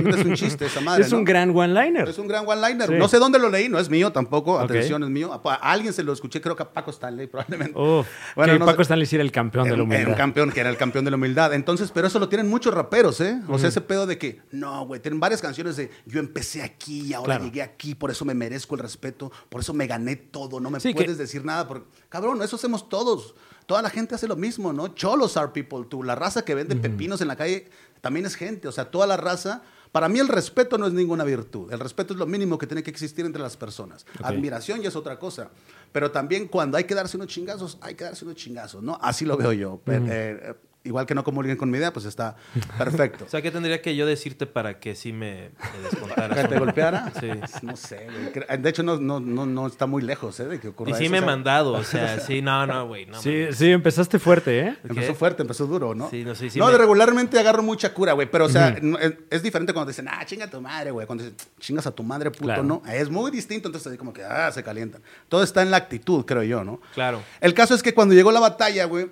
Es un chiste esa madre, es ¿no? un gran one-liner. Es un gran one-liner. Sí. No sé dónde lo leí, no es mío tampoco. Atención, es mío. A, alguien se lo escuché, creo que a Paco Stanley, probablemente. Uf, Bueno, que no Paco sé. Stanley sí era el campeón de la Era era humildad. un campeón que era el campeón de la humildad. Entonces, pero eso lo tienen muchos raperos, ¿eh? O sea, ese pedo de que, no, güey, tienen varias canciones de yo empecé aquí y ahora Claro. llegué aquí, por eso me merezco el respeto, por eso me gané todo todo, no me Sí, que- puedes decir nada. Porque, cabrón, eso hacemos todos. Toda la gente hace lo mismo, ¿no? Cholos are people, tú. La raza que vende pepinos en la calle también es gente. O sea, toda la raza. Para mí el respeto no es ninguna virtud. El respeto es lo mínimo que tiene que existir entre las personas. Admiración ya es otra cosa. Pero también cuando hay que darse unos chingazos, hay que darse unos chingazos, ¿no? Así lo veo yo. Eh, igual que no comulguen con mi idea, pues está perfecto. O sea, ¿qué tendría que yo decirte para que sí me, me descontaras? ¿Que te golpeara? Sí. No sé, güey. De hecho, no, no, no, no está muy lejos, ¿eh? De que ocurra Y sí eso. me O he sea, mandado, o sea, sí, no, no, güey. No, Sí, empezaste fuerte, ¿eh? Empezó ¿Qué? fuerte, empezó duro, ¿no? Sí, no, sí, sí no, me- de regularmente agarro mucha cura, güey. Pero, o sea, es, es diferente cuando dicen, ah, chinga a tu madre, güey. Cuando dicen, chingas a tu madre, puto, Claro. ¿no? Es muy distinto, entonces así como que, ah, se calientan. Todo está en la actitud, creo yo, ¿no? Claro. El caso es que cuando llegó la batalla, güey,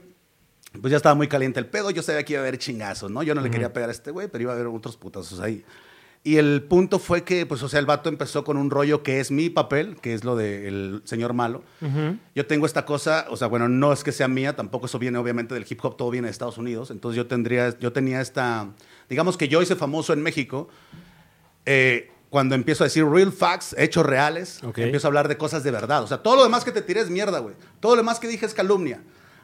pues ya estaba muy caliente el pedo. Yo sabía que iba a haber chingazos, ¿no? Yo no le quería pegar a este güey, pero iba a haber otros putazos ahí. Y el punto fue que, pues, o sea, el vato empezó con un rollo que es mi papel, que es lo del señor malo. Yo tengo esta cosa, o sea, bueno, no es que sea mía, tampoco eso viene obviamente del hip hop, todo viene de Estados Unidos. Entonces yo tendría, yo tenía esta, digamos que yo hice famoso en México eh, cuando empiezo a decir real facts, hechos reales, Ok. empiezo a hablar de cosas de verdad. O sea, todo lo demás que te tiré es mierda, güey. Todo lo demás que dije es calumnia.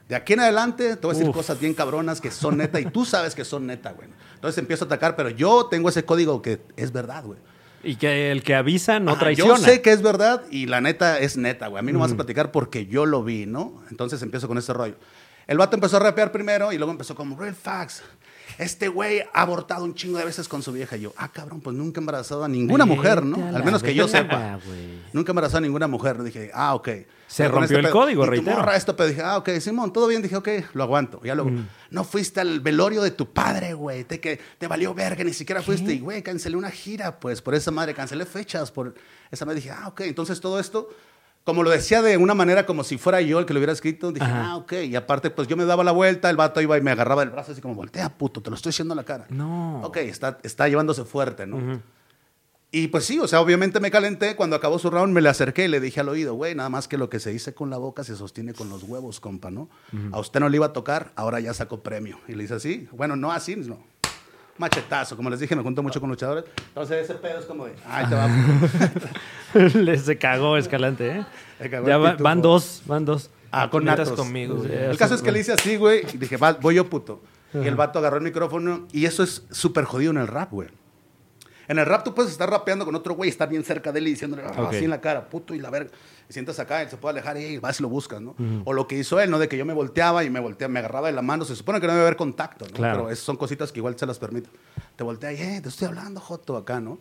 De aquí en adelante te voy a decir Uf. cosas bien cabronas que son neta y tú sabes que son neta, güey. Entonces empiezo a atacar, pero yo tengo ese código que es verdad, güey. Y que el que avisa no Ajá, traiciona. Yo sé que es verdad y la neta es neta, güey. A mí no me vas a platicar porque yo lo vi, ¿no? Entonces empiezo con ese rollo. El vato empezó a rapear primero y luego empezó como real facts. Este güey ha abortado un chingo de veces con su vieja. Y yo, ah, cabrón, pues nunca he embarazado a ninguna mujer, ¿no? Al menos que yo sepa. Nunca he embarazado a ninguna mujer. Dije, ah, ok. Se rompió el pedo- código, y reitero. morra esto, pero dije, ah, ok, Simón, todo bien. Dije, ok, lo aguanto. Ya luego, no fuiste al velorio de tu padre, güey. Te, que te valió verga, ni siquiera fuiste. Y, güey, cancelé una gira, pues, por esa madre. Cancelé fechas por esa madre. Dije, ah, ok. Entonces todo esto, como lo decía de una manera como si fuera yo el que lo hubiera escrito, dije, Ajá. ah, ok. Y aparte, pues yo me daba la vuelta, el vato iba y me agarraba del brazo así como, voltea, puto, te lo estoy diciendo a la cara. No. Ok, está, está llevándose fuerte, ¿no? Y pues sí, o sea, obviamente me calenté. Cuando acabó su round, me le acerqué y le dije al oído, güey, nada más que lo que se dice con la boca se sostiene con los huevos, compa, ¿no? A usted no le iba a tocar, ahora ya sacó premio. Y le dice así, bueno, no así, no. Machetazo, como les dije, me junto mucho con luchadores. Entonces ese pedo es como de, ay, te va. Le se cagó Escalante, ¿eh? Se cagó Ya va- van dos, van dos. Ah, con natos. conmigo. El caso es que le hice así, güey, y dije, va, voy yo, puto. Y el vato agarró el micrófono, y eso es súper jodido en el rap, güey. En el rap tú puedes estar rapeando con otro güey, estar bien cerca de él y diciéndole ah, así en la cara, puto y la verga. Y sientas acá, él se puede alejar y vas y lo buscas, ¿no? O lo que hizo él, ¿no? De que yo me volteaba y me volteaba, me agarraba de la mano. Se supone que no debe haber contacto, ¿no? Claro. Pero es- son cositas que igual se las permito. Te voltea y, eh, te estoy hablando, Joto, acá, ¿no?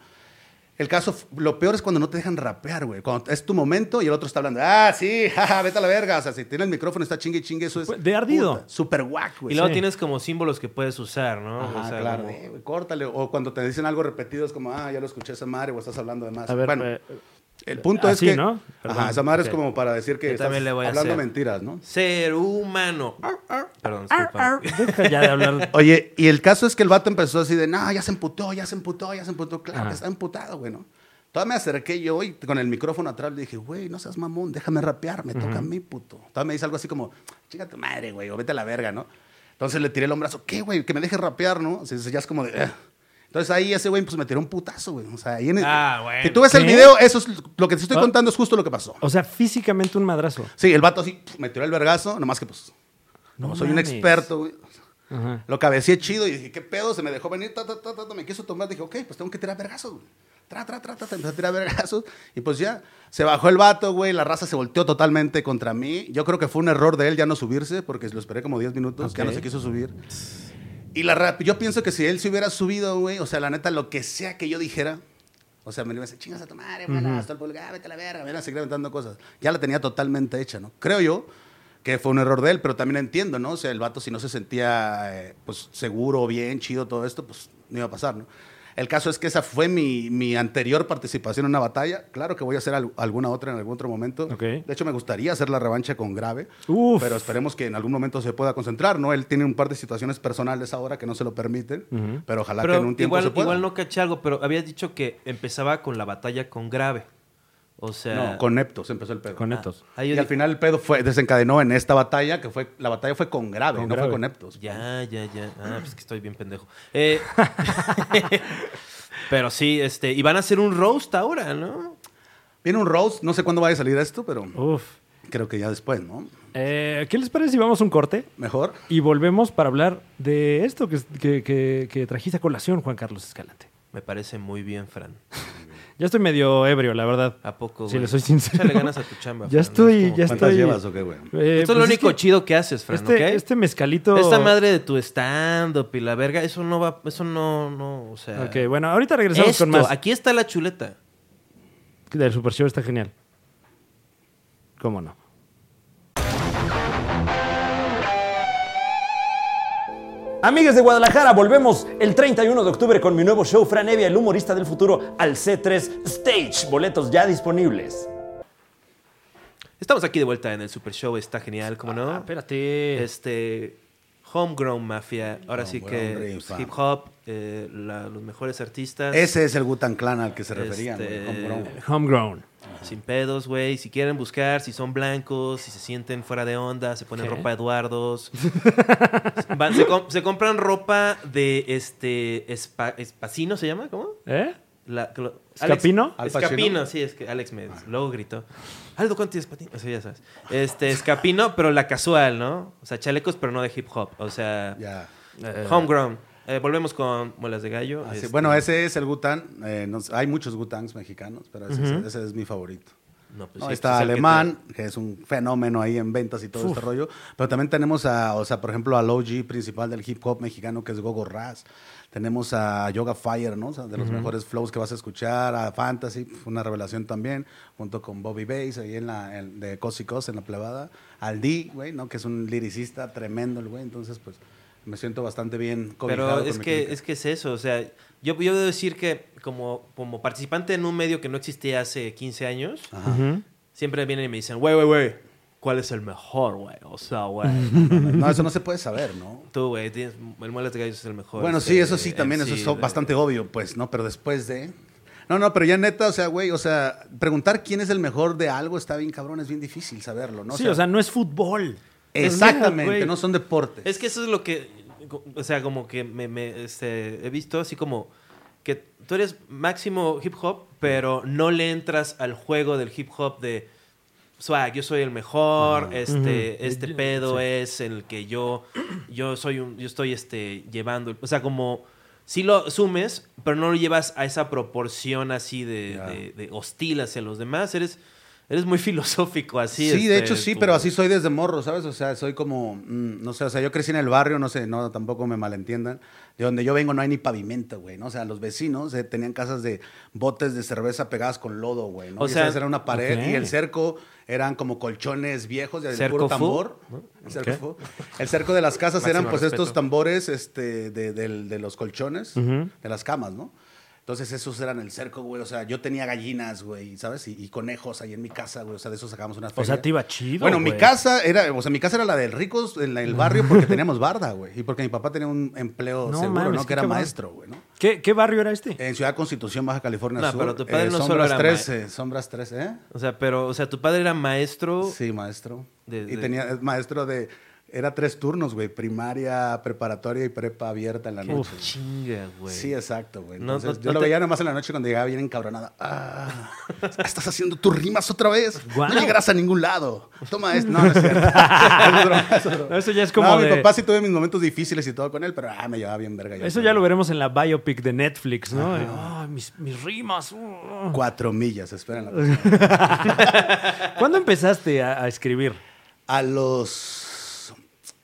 El caso, lo peor es cuando no te dejan rapear, güey. Cuando es tu momento y el otro está hablando, ah, sí, jaja, vete a la verga. O sea, si tiene el micrófono, está chingue y chingue, eso es. De ardido. puta, Súper guac, güey. Y luego sí. tienes como símbolos que puedes usar, ¿no? Ajá, O sea, claro. como- eh, güey, córtale. O cuando te dicen algo repetido, es como, ah, ya lo escuché esa madre, o estás hablando de más. A ver, bueno, eh, el punto es así, que. ¿no? Perdón. Ajá, esa madre es como para decir que Yo estás también le voy a hablando hacer. mentiras, ¿no? Ser humano. Ar, ar. Perdón, disculpa. deja ya de hablar. Oye, y el caso es que el vato empezó así de, no, ya se emputó, ya se emputó, ya se emputó. Claro Ajá. que está emputado, güey, ¿no? Todavía me acerqué yo y con el micrófono atrás le dije, güey, no seas mamón, déjame rapear, me toca a mí, puto. Todavía me dice algo así como, chinga tu madre, güey, o vete a la verga, ¿no? Entonces le tiré el hombrazo, ¿qué, güey? Que me deje rapear, ¿no? O sea, ya es como de, "Ugh". Entonces ahí ese güey pues me tiró un putazo, güey. O sea, ahí en el- Ah, bueno. Si tú ves el video, eso es lo que te estoy Ah. contando, es justo lo que pasó. O sea, físicamente un madrazo. Sí, el vato así me tiró el vergazo, nomás que pues, No como soy un experto, güey. Ajá. Lo cabeceé chido y dije, ¿qué pedo? Se me dejó venir, ta, ta, ta, ta, ta, me quiso tomar. Dije, ok, pues tengo que tirar vergazos, güey. Tra, tra, tra, tra, empecé a tirar vergazos. Y pues ya, se bajó el vato, güey. La raza se volteó totalmente contra mí. Yo creo que fue un error de él ya no subirse, porque lo esperé como 10 minutos, ya no se quiso subir. Y la rap, yo pienso que si él se hubiera subido, güey, o sea, la neta, lo que sea que yo dijera, o sea, me iba a decir, chingas a tu madre, bueno, hasta el pulgar, vete a la verga, me iban a seguir aventando cosas. Ya la tenía totalmente hecha, ¿no? Creo yo que fue un error de él, pero también entiendo, ¿no? O sea, el vato si no se sentía, eh, pues, seguro, bien, chido, todo esto, pues, no iba a pasar, ¿no? El caso es que esa fue mi, mi anterior participación en una batalla. Claro que voy a hacer al- alguna otra en algún otro momento. De hecho, me gustaría hacer la revancha con Grave. Uf. Pero esperemos que en algún momento se pueda concentrar, ¿no? Él tiene un par de situaciones personales ahora que no se lo permiten. Pero ojalá que en un tiempo igual, se pueda. igual no caché algo, pero habías dicho que empezaba con la batalla con grave. O sea. No, con Neptos empezó el pedo. Con Neptos. Ah, y al final el pedo fue, desencadenó en esta batalla, que fue, la batalla fue con Grave, Con no Grave. fue con Neptos. Ya, ya, ya. Ah, pues que estoy bien pendejo. Eh, pero sí, este. Y van a hacer un roast ahora, ¿no? Viene un roast, no sé cuándo vaya a salir esto, pero Uf. creo que ya después, ¿no? Eh, ¿Qué les parece si vamos a un corte Mejor. y volvemos para hablar de esto que, que, que- que trajiste a colación, Juan Carlos Escalante? Me parece muy bien, Fran. Ya estoy medio ebrio, la verdad. ¿A poco, Si güey? le soy sincero. Échale ganas a tu chamba, Ya Fran, estoy- es como- ya ¿Cuántas estoy- llevas o qué, güey? Eh, Esto es lo pues único que chido que haces, Fran, este, ¿ok? este mezcalito... Esta madre de tu stand-up y la verga, eso no va, eso no, no, o sea... Ok, bueno, ahorita regresamos Esto, con más. aquí está la chuleta. Del Super Show está genial. ¿Cómo no? Amigas de Guadalajara, volvemos el 31 de octubre con mi nuevo show Fran Evia, el humorista del futuro, al C3 Stage. Boletos ya disponibles. Estamos aquí de vuelta en el Super Show, está genial, ¿cómo no? Ah, espérate. Este, Homegrown Mafia, ahora sí Homegrown que hip hop, eh, la- los mejores artistas. Ese es el Gutan Clan al que se referían, Este- güey. Homegrown. Homegrown. Sin pedos, güey. Si quieren buscar, si son blancos, si se sienten fuera de onda, se ponen ¿Qué? ropa Eduardos. Van- se, com- se compran ropa de este Espa- Espacino, ¿se llama? ¿Cómo? ¿Eh? La- ¿Escapino? Escapino, sí, es que Alex me luego gritó. Aldo Conti Espatino, eso ya sabes. Este, Escapino, pero la casual, ¿no? O sea, chalecos, pero no de hip hop. O sea. Eh, homegrown. Eh, volvemos con Muelas de Gallo. Así- Este, Bueno, ese es el Gutan. eh, no hay muchos Gutangs mexicanos, pero ese, es mi favorito. no, pues No, sí, está que Alemán, que, es un fenómeno ahí en ventas y todo este rollo. Pero también tenemos a, o sea, por ejemplo, al OG principal del hip hop mexicano, que es Gogo Raz. Tenemos a Yoga Fire, ¿no? O sea, de los mejores flows que vas a escuchar. A Fantasy, una revelación también, junto con Bobby Bass, ahí en la, en- de Cosicos, en la plebada. Al D, güey, ¿no? Que es un liricista tremendo, el güey. Entonces, pues, me siento bastante bien Pero es que, es que es eso, o sea, yo, yo debo decir que como, como participante en un medio que no existía hace 15 años, Ajá. Ujú. siempre vienen y me dicen, güey, güey, güey, ¿cuál es el mejor, güey? O sea, güey, No, eso no se puede saber, ¿no? tú, güey, tienes- el Muelas de Gallo es el mejor. Bueno, este, sí, eso sí, también, eso MC es de- bastante obvio, pues, ¿no? Pero después de... No, no, pero ya neta, o sea, güey, o sea, preguntar quién es el mejor de algo está bien cabrón, es bien difícil saberlo, ¿no? sí, o sea, no es fútbol. Exactamente, no son deportes. Es que eso es lo que, o sea, como que me, me, este, he visto así como que tú eres máximo hip hop, pero no le entras al juego del hip hop de swag, yo soy el mejor, este, este Yo- pedo sí. es el que yo, yo soy un, yo estoy este, llevando, o sea, como si lo asumes, pero no lo llevas a esa proporción así de, de- de hostil hacia los demás, eres, eres muy filosófico así. Sí, de este, hecho sí, tu- pero así soy desde morro, ¿sabes? O sea, soy como, mm, no sé, o sea, yo crecí en el barrio, no sé, no, tampoco me malentiendan. De donde yo vengo no hay ni pavimento, güey, ¿no? O sea, los vecinos eh, tenían casas de botes de cerveza pegadas con lodo, güey, ¿no? O Y sea, esa era una pared y el cerco eran como colchones viejos de Cerco puro tambor. ¿no? El cerco, fu. El cerco de las casas eran pues respeto. estos tambores este, de, del- de los colchones, de las camas, ¿no? Entonces esos eran el cerco, güey. O sea, yo tenía gallinas, güey, ¿sabes? Y, y conejos ahí en mi casa, güey. O sea, de eso sacamos unas O sea, te iba chido. bueno, mi casa era, o sea, mi casa era la del ricos en la- el barrio porque teníamos barda, güey. Y porque mi papá tenía un empleo No seguro, mames, ¿no? Que era maestro, güey, ¿no? ¿Qué, qué barrio era este? En Ciudad Constitución, Baja California No, Sur. pero tu padre no Sombras solo era 13, Sombras 13, ¿eh? O sea, pero, o sea, tu padre era maestro. Sí, maestro. De- y tenía, es maestro de, era tres turnos, güey. Primaria, preparatoria y prepa abierta en la noche. Uf, chinga, güey. Sí, exacto, güey. No, Entonces, no- yo no lo te- veía nomás en la noche cuando llegaba bien encabronada. Ah, estás haciendo tus rimas otra vez. No llegarás a ningún lado. Toma esto. No, no es cierto. es. No, eso ya es como No, de- mi papá sí tuve mis momentos difíciles y todo con él, pero ah, me llevaba bien verga. yo Eso ya lo veremos en la biopic de Netflix, ¿no? Ah, mis, mis rimas. uh. Cuatro millas, esperen. ¿Cuándo empezaste a, a escribir? A los...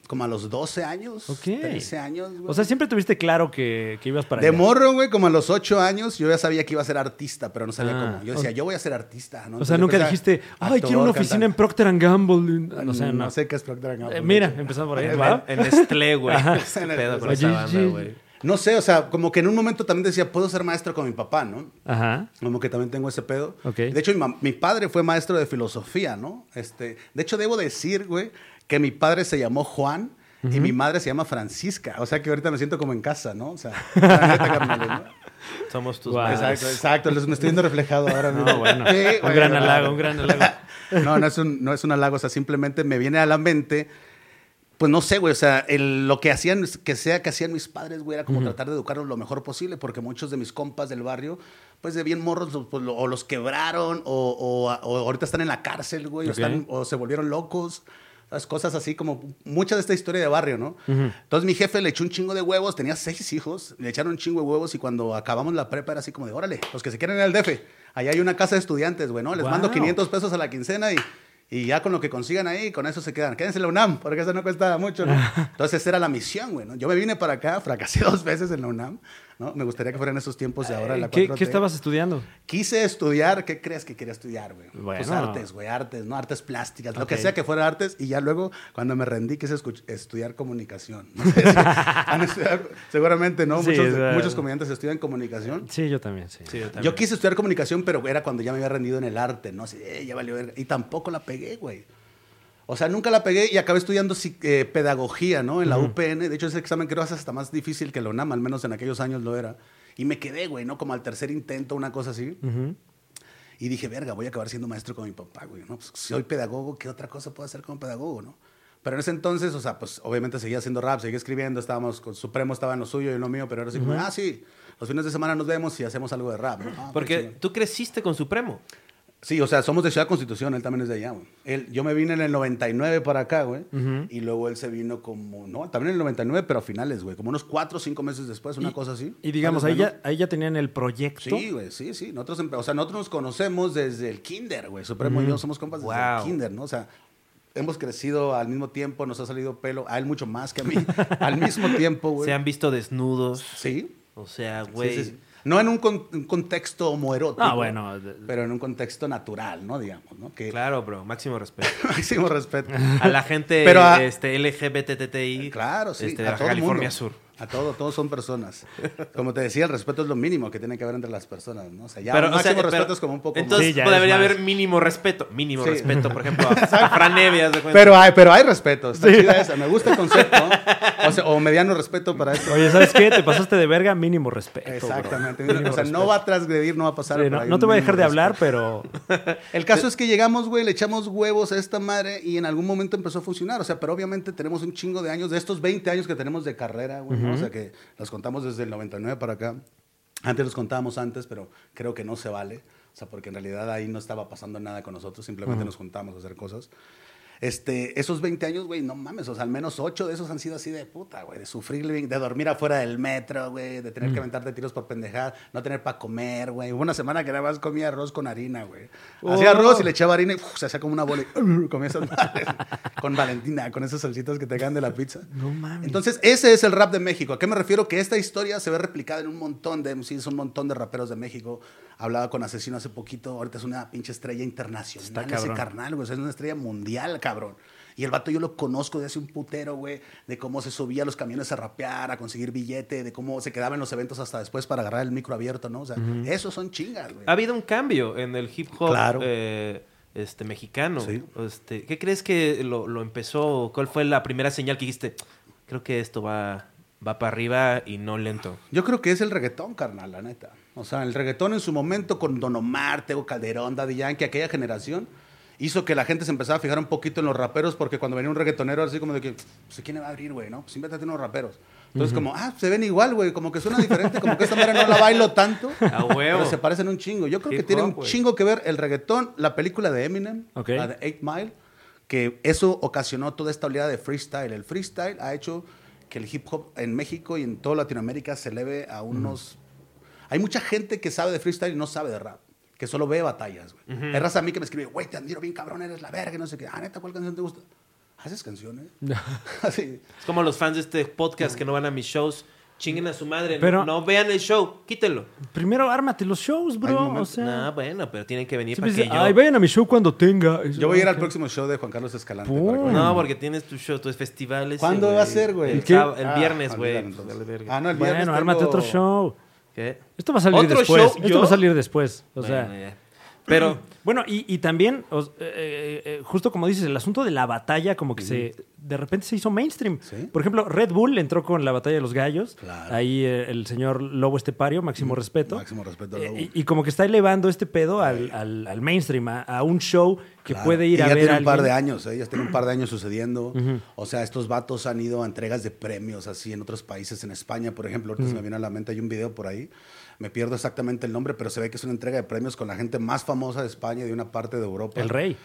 Como a los 12 años. Ok. 13 años, güey. O sea, siempre tuviste claro que, que ibas para De allá. morro, güey, como a los ocho años, yo ya sabía que iba a ser artista, pero no sabía Ah, cómo. Yo decía, yo voy a ser artista, ¿no? O sea, Entonces nunca dijiste, ay, quiero una oficina en. Procter Gamble. O sea, no. no sé qué es Procter Gamble. Eh, mira, empezamos por ahí. En, ¿va? en Nestlé, güey. Ajá. ¿Qué pedo con esa banda, sí. güey? No sé, o sea, como que en un momento también decía, puedo ser maestro con mi papá, ¿no? Ajá. Como que también tengo ese pedo. De hecho, mi, mi padre fue maestro de filosofía, ¿no? Este, de hecho, debo decir, güey, que mi padre se llamó Juan y mi madre se llama Francisca. O sea, que ahorita me siento como en casa, ¿no? O sea. Somos tus Guau. madres. Exacto, exacto. Les- Me estoy viendo reflejado ahora mismo. No, bueno. Sí, un gran halago, un gran halago. No, no es, un, no es un halago, o sea, simplemente me viene a la mente, Pues no sé, güey, o sea, el- lo que hacían, que sea que hacían mis padres, güey, era como tratar de educarlos lo mejor posible, porque muchos de mis compas del barrio, pues de bien morros, pues, lo- o los quebraron, o, o- o ahorita están en la cárcel, güey, o, están- o se volvieron locos. Las cosas así como mucha de esta historia de barrio, ¿no? Entonces mi jefe le echó un chingo de huevos, tenía seis hijos, le echaron un chingo de huevos y cuando acabamos la prepa era así como de, órale, los que se quieren ir al DF, allá hay una casa de estudiantes, güey, ¿no? Les mando Wow. 500 pesos a la quincena y, y ya con lo que consigan ahí, con eso se quedan. Quédense en la UNAM, porque eso no cuesta mucho, ¿no? Entonces esa era la misión, güey, ¿no? Yo me vine para acá, fracasé dos veces en la UNAM, ¿no? Me gustaría que fueran esos tiempos de ahora, la ¿Qué, 4T. qué estabas estudiando? Quise estudiar, ¿qué crees que quería estudiar, güey? Bueno. Pues artes, güey, artes, ¿no? Artes plásticas, lo que sea que fuera artes. Y ya luego, cuando me rendí, quise estudiar comunicación. No sé si han estudiado- seguramente, ¿no? Sí, muchos, muchos comediantes estudian comunicación. Sí, yo también, sí. Sí, yo también. Yo quise estudiar comunicación, pero era cuando ya me había rendido en el arte, ¿no? Así, eh, ya valió verga. Y tampoco la pegué, güey. O sea, nunca la pegué y acabé estudiando eh, pedagogía, ¿no? En la UPN. De hecho, ese examen creo que es hasta más difícil que la UNAM, al menos en aquellos años lo era. Y me quedé, güey, ¿no? Como al tercer intento, una cosa así. Y dije, verga, voy a acabar siendo maestro con mi papá, güey, ¿no? Pues, si soy pedagogo, ¿qué otra cosa puedo hacer como pedagogo, no? Pero en ese entonces, o sea, pues obviamente seguía haciendo rap, seguía escribiendo, estábamos con Supremo, estaba en lo suyo y en lo mío, pero era así como, ah, sí, los fines de semana nos vemos y hacemos algo de rap, ¿no? Ah, Porque tú creciste con Supremo. Sí, o sea, somos de Ciudad Constitución, él también es de allá, güey. Él, yo me vine en el 99 para acá, güey, y luego él se vino como, no, también en el 99, pero a finales, güey, como unos cuatro o cinco meses después, una Y- cosa así. Y digamos, ahí ya, ahí ya tenían el proyecto. Sí, güey, sí, sí. Nosotros, o sea, nosotros nos conocemos desde el kinder, güey. Supremo y yo somos compas desde Wow. el kinder, ¿no? O sea, hemos crecido al mismo tiempo, nos ha salido pelo, a él mucho más que a mí, al mismo tiempo, güey. Se han visto desnudos. Sí. O sea, sí, güey. sí, sí. No en un, con- un contexto homoerótico. Ah, bueno, Pero en un contexto natural, ¿no? Digamos, ¿no? Que Claro, bro. Máximo respeto. máximo respeto. A la gente Pero a- este, LGBTTI. Claro, sí. este, de a Baja California mundo. Sur. A todo, todos son personas. Como te decía, el respeto es lo mínimo que tiene que haber entre las personas, ¿no? O sea, ya Pero, o sea, máximo pero- respeto es como un poco Entonces Sí, es debería más. haber mínimo respeto. Mínimo Sí. respeto, por ejemplo, a, a Fran de cuenta. Pero hay, pero hay respeto, está Sí. chida esa. Me gusta el concepto. O, sea, o mediano respeto para esto. Oye, ¿sabes qué? Te pasaste de verga, mínimo respeto. Exactamente. Mínimo o sea, no va a transgredir, no va a pasar. No, no te voy a dejar de hablar, respeto. pero El caso es que llegamos, güey, le echamos huevos a esta madre y en algún momento empezó a funcionar. O sea, pero obviamente tenemos un chingo de años, de estos 20 años que tenemos de carrera, güey, ¿no? O sea, que los contamos desde el 99 para acá. Antes los contábamos antes, pero creo que no se vale. O sea, porque en realidad ahí no estaba pasando nada con nosotros, simplemente nos juntamos a hacer cosas. Este, esos 20 años, güey, no mames, o sea, al menos 8 de esos han sido así de puta, güey, de sufrir, de dormir afuera del metro, güey, de tener que aventarte tiros por pendejada, no tener para comer, güey. Hubo una semana que nada más comía arroz con harina, güey. Hacía arroz y le echaba harina y uf, se hacía como una bola y comía esas con Valentina, con esas salsitas que te quedan de la pizza. No mames. Entonces, ese es el rap de México. ¿A qué me refiero? Que esta historia se ve replicada en un montón de MCs, un montón de raperos de México. Hablaba con Asesino hace poquito, ahorita es una pinche estrella internacional Está ese carnal, güey. Es una estrella mundial, cabrón. Y el vato yo lo conozco de hace un putero, güey, de cómo se subía a los camiones a rapear, a conseguir billete, de cómo se quedaba en los eventos hasta después para agarrar el micro abierto, ¿no? O sea, esos son chingas, güey. Ha habido un cambio en el hip hop Claro. eh, este, mexicano. Sí. Este, ¿Qué crees que lo, lo empezó? ¿Cuál fue la primera señal que dijiste? Creo que esto va, va para arriba y no lento. Yo creo que es el reggaetón, carnal, la neta. O sea, el reggaetón en su momento con Don Omar, Tego Calderón, Daddy Yankee, aquella generación, hizo que la gente se empezara a fijar un poquito en los raperos, porque cuando venía un reggaetonero así como de que, pues, ¿quién le va a abrir, güey? No, pues invéntate unos raperos. Entonces, como, ah, se ven igual, güey, como que suena diferente, como que esta manera no la bailo tanto. A huevo. Pero se parecen un chingo. Yo creo que tiene un güey. chingo que ver el reggaetón, la película de Eminem, Ok. la de Eight Mile, que eso ocasionó toda esta oleada de freestyle. El freestyle ha hecho que el hip hop en México y en toda Latinoamérica se eleve a unos... Hay mucha gente que sabe de freestyle y no sabe de rap. Que solo ve batallas, güey. Hay raza a mí que me escribe, güey, te admiro bien cabrón, eres la verga, y no sé qué. Ah, neta, ¿cuál canción te gusta? ¿Haces canciones? Así. Es como los fans de este podcast que no van a mis shows. Chinguen a su madre. Pero- no vean el show. Quítenlo. primero ármate los shows, bro. O sea, No, bueno, pero tienen que venir para que dices, yo... ay, vayan a mi show cuando tenga. Yo voy a ir al Ok. próximo show de Juan Carlos Escalante. No, porque tienes tu show, tus festivales. ¿Cuándo va a ser, güey? El, el Ah, viernes, güey. Ah, no, el viernes Bueno, ármate otro show. ¿Qué? Esto va a salir ¿Otro después. show, Esto yo? va a salir después. O sea, Bueno, ya. Pero Bueno, y, y también, os- eh, eh, eh, justo como dices, el asunto de la batalla como que se de repente se hizo mainstream. Sí. Por ejemplo, Red Bull entró con la batalla de los gallos. Claro. Ahí eh, el señor Lobo Estepario, máximo respeto. Máximo respeto a Lobo. y, y como que está elevando este pedo al, al- al mainstream, a, a un show que Claro. puede ir y a ya ver tiene a un par de años, ¿eh? ya tiene un par de años sucediendo. O sea, estos vatos han ido a entregas de premios así en otros países, en España, por ejemplo. Ahorita se me viene a la mente, hay un video por ahí. Me pierdo exactamente el nombre, pero se ve que es una entrega de premios con la gente más famosa de España y de una parte de Europa. El rey.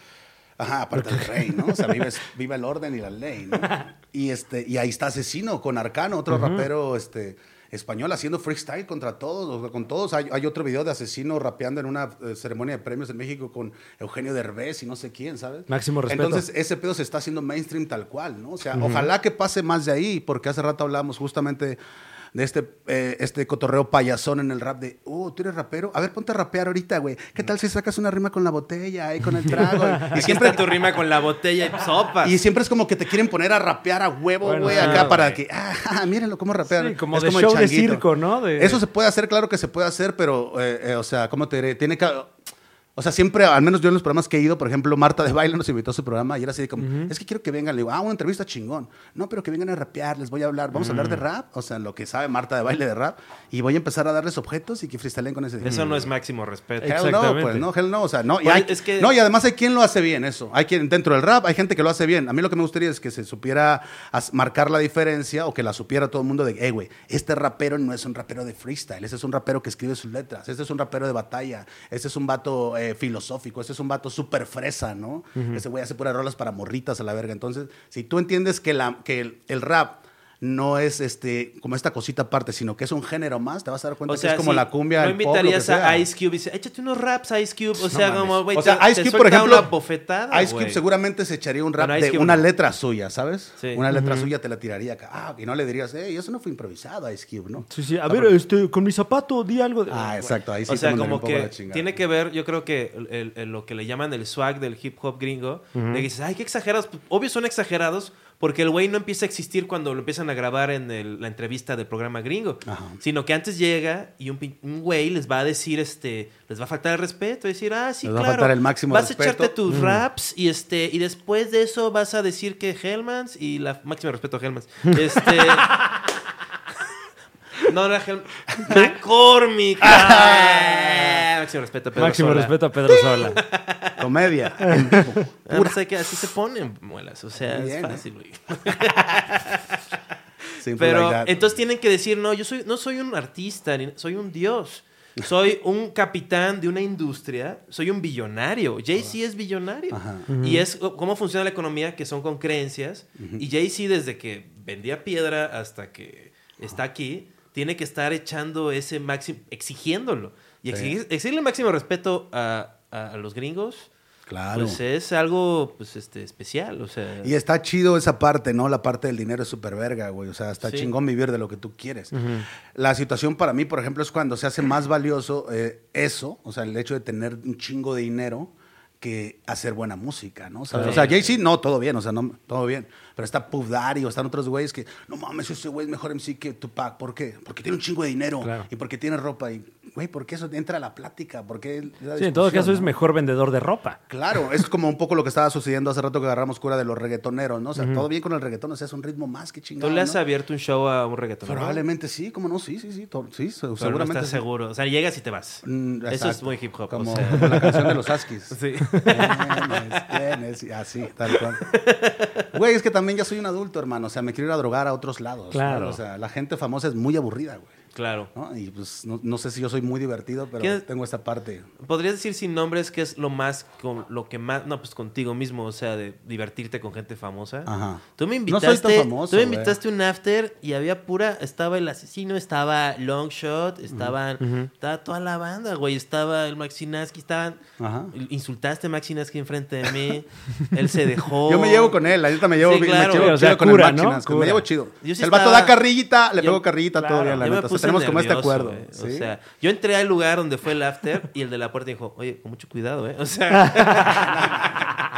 Ajá, aparte del rey, ¿no? O sea, vive, vive el orden y la ley, ¿no? Y, este, y ahí está Asesino con Arcano, otro rapero este, español haciendo freestyle contra todos, con todos. Hay, hay otro video de Asesino rapeando en una eh, ceremonia de premios en México con Eugenio Derbez y no sé quién, ¿sabes? Máximo respeto. Entonces, ese pedo se está haciendo mainstream tal cual, ¿no? O sea, ojalá que pase más de ahí, porque hace rato hablábamos justamente de este, eh, este cotorreo payasón en el rap de, oh, tú eres rapero, a ver, ponte a rapear ahorita, güey. ¿Qué tal si sacas una rima con la botella y con el trago? y Y siempre tu rima con la botella y sopas. y siempre es como que te quieren poner a rapear a huevo, Bueno, güey, acá para güey. que, ah, mírenlo cómo rapean. Sí, como Es de el show de changuito. circo, ¿no? De- Eso se puede hacer, claro que se puede hacer, pero, eh, eh, o sea, ¿cómo te diré? Tiene que... O sea, siempre, al menos yo en los programas que he ido, por ejemplo, Marta de Baile nos invitó a su programa y era así de como, es que quiero que vengan. Le digo, ah, una entrevista chingón. No, pero que vengan a rapear, les voy a hablar. Vamos a hablar de rap, o sea, lo que sabe Marta de Baile de rap. Y voy a empezar a darles objetos y que freestylen con ese. Eso no es máximo respeto. Hell no, pues no, hell no, o sea, no. Y, hay- es que- no, y además hay quien lo hace bien, eso. Hay quien dentro del rap, hay gente que lo hace bien. A mí lo que me gustaría es que se supiera marcar la diferencia o que la supiera todo el mundo de, hey, güey, este rapero no es un rapero de freestyle, ese es un rapero que escribe sus letras, este es un rapero de batalla, este es un vato eh, filosófico, este es un vato súper fresa, ¿no? Ese güey hace puras rolas para morritas a la verga. Entonces, si tú entiendes que, la, que el, el rap no es este como esta cosita aparte, sino que es un género más, te vas a dar cuenta O que sea, es como si la cumbia, No el pop, invitarías a. Ice Cube y dice, échate unos raps, Ice Cube. O No sea, mames. como, güey, o sea, te- Ice te Cube, por ejemplo, una bofetada, Ice Cube seguramente se echaría un rap Bueno, de Cube una no. letra suya, ¿sabes? Sí. Una letra suya te la tiraría acá. Ah, y no le dirías, hey, eso no fue improvisado, Ice Cube, ¿no? Sí, sí. A ver, este, con mi zapato di algo de... Ah, exacto, ahí sí o sea, como un poco a que la chingada. tiene que ver, yo creo que el- el- el- lo que le llaman el swag del hip hop gringo, de que dices, ay, qué exagerados. Pues, Obvio son exagerados porque el güey no empieza a existir cuando lo empiezan a grabar en el- la entrevista del programa gringo, Ajá. sino que antes llega y un, güey les va a decir, este, les va a faltar el respeto, decir, ah, sí, Les va a claro, faltar el máximo vas respeto. a echarte tus raps y este, y después de eso vas a decir que Hellmans y la máximo respeto a Hellmans, este... No, no era Hellman. McCormick. Máximo respeto a Pedro Máximo Sola. respeto a Pedro Sola. Comedia. en vivo. Ah, pues hay que- así se ponen muelas. O sea, es ¿eh? fácil, güey. Simple Pero like that. entonces tienen que decir, no, yo soy, no soy un artista, ni- soy un dios. Soy un capitán de una industria, soy un billonario. Jay-Z es billonario. Ajá. Y es cómo funciona la economía, que son con creencias. Y Jay-Z, desde que vendía piedra hasta que está aquí, tiene que estar echando ese máximo, exigiéndolo. Y exigir, exigirle máximo respeto a, a- a los gringos, Claro. pues es algo pues, este, especial. O sea, Y está chido esa parte, ¿no? La parte del dinero es súper verga, güey. O sea, está Sí. chingón vivir de lo que tú quieres. La situación para mí, por ejemplo, es cuando se hace más valioso eh, eso, o sea, el hecho de tener un chingo de dinero que hacer buena música, ¿no? O sea, Sí. o sea, Jay-Z, no, todo bien, o sea, no, todo bien. Pero está Puff Daddy o están otros güeyes que, no mames, ese güey es mejor MC que Tupac. ¿Por qué? Porque tiene un chingo de dinero Claro. y porque tiene ropa. Y, güey, ¿por qué eso entra a la plática? ¿Por qué la Sí, en todo caso es mejor vendedor de ropa. Claro, es como un poco lo que estaba sucediendo hace rato que agarramos cura de los reggaetoneros, ¿no? O sea, todo bien con el reggaetón, o sea, es un ritmo más que chingado. ¿Tú le has ¿no? abierto un show a un reggaetonero? Probablemente sí, ¿cómo no? Sí, sí, sí, sí, Pero seguramente. no estás sí. seguro. O sea, llegas y te vas. Mm, Eso es muy hip hop. Como, o sea. como la canción de los Askis. Sí. Tienes, tienes, así, tal cual. Güey, es que también ya soy un adulto, hermano. O sea, me quiero ir a drogar a otros lados. ¿no? Claro. O sea, la gente famosa es muy aburrida, güey. Claro. ¿no? Y pues no, no sé si yo soy muy divertido, pero ¿Qué- tengo esta parte. ¿Podrías decir sin nombres qué es lo más, con, lo que más, no, pues contigo mismo, o sea, de divertirte con gente famosa? Ajá. Tú me No soy invitaste, tan famoso, tú me invitaste a un after y había pura, estaba el asesino, estaba Longshot, estaban, estaba toda la banda, güey, estaba el Maxinaski, estaban, Ajá. insultaste a Maxinaski enfrente de mí, él se dejó. Yo me llevo con él, la neta me llevo, Sí, me claro. llevo o sea, chido con el Cura. me llevo chido. Sí el vato estaba- da carrillita, le yo- pego carrillita, todo claro. bien, la neta. Tenemos como este acuerdo. O sea, yo entré al lugar donde fue el after y el de la puerta dijo, oye, con mucho cuidado, ¿eh? O sea,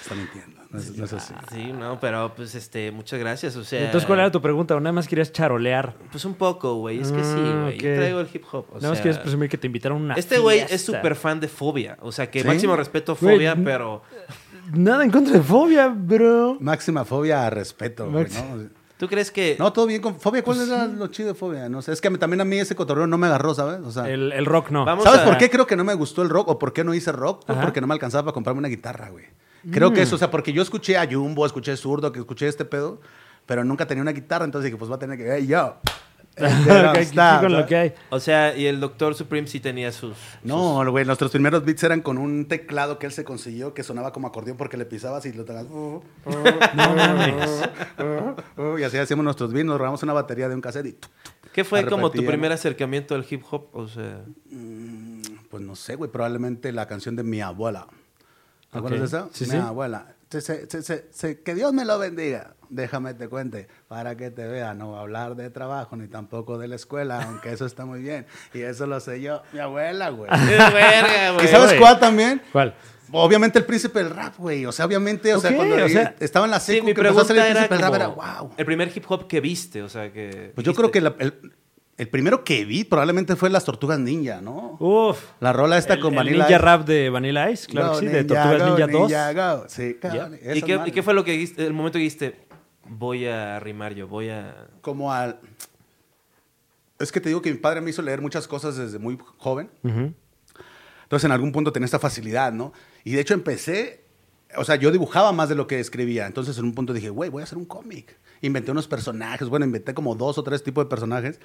Está mintiendo, no es, no es así. sí, no, pero pues este, muchas gracias, o sea. Entonces, ¿cuál era tu pregunta? ¿O nada más querías charolear? Pues un poco, güey, es que sí, Ah, güey. Yo traigo el hip hop, o nada más quieres presumir que te invitaron a una Este güey es súper fan de Fobia, o sea, que ¿Sí? máximo respeto a Fobia, pero Nada en contra de fobia, bro. Máxima fobia a respeto, güey, ¿no? ¿Tú crees que No, todo bien con Fobia. Pues ¿Cuál era lo chido de Fobia? No sé, es que a también a mí ese cotorreo no me agarró, ¿sabes? O sea, El, el rock no. Vamos ¿sabes a- por qué creo que no me gustó el rock o por qué no hice rock? Ajá. porque no me alcanzaba para comprarme una guitarra, güey. Creo Mm. que eso, o sea, porque yo escuché a Jumbo, escuché Zurdo, que escuché este pedo, pero nunca tenía una guitarra, entonces dije, pues voy a tener que, hey, yo. Ok, aquí con lo que hay. O sea, y el Doctor Supreme sí tenía sus... No, güey, nuestros primeros beats eran con un teclado que él se consiguió que sonaba como acordeón porque le pisabas y lo tocabas. No mames. y así hacíamos nuestros beats, nos robamos una batería de un cassette y. ¿Qué fue como tu primer acercamiento al hip hop? O sea, Mm, Pues no sé, güey, probablemente la canción de mi abuela. ¿Te acuerdas de esa? Sí, mi sí. abuela. Se- se- se- se- se- que Dios me lo bendiga. Déjame te cuente, para que te vea. No va a hablar de trabajo ni tampoco de la escuela, aunque eso está muy bien. Y eso lo sé yo, mi abuela, güey. ¡Es verga, ¿Y sabes güey. cuál también? ¿Cuál? Obviamente el príncipe del rap, güey. O sea, obviamente, o sea, cuando o sea- estaba en la Sí, secu mi que empezó a salir el príncipe del rap, era wow. El primer hip hop que viste, o sea, que... Pues yo creo que la- el, el primero que vi probablemente fue Las Tortugas Ninja, ¿no? Uf. La rola esta El, con el Vanilla ninja Ice. rap de Vanilla Ice, claro que sí, de Tortugas go, Ninja 2. ninja, go. Sí, cabrón, ¿Y qué, madre. ¿Y qué fue lo que dijiste, el momento que dijiste, voy a rimar yo, voy a... Como al... Es que te digo que mi padre me hizo leer muchas cosas desde muy joven. Entonces en algún punto tenía esta facilidad, ¿no? Y de hecho empecé, o sea, yo dibujaba más de lo que escribía. Entonces en un punto dije, güey, voy a hacer un cómic. Inventé unos personajes, bueno, inventé como dos o tres tipos de personajes.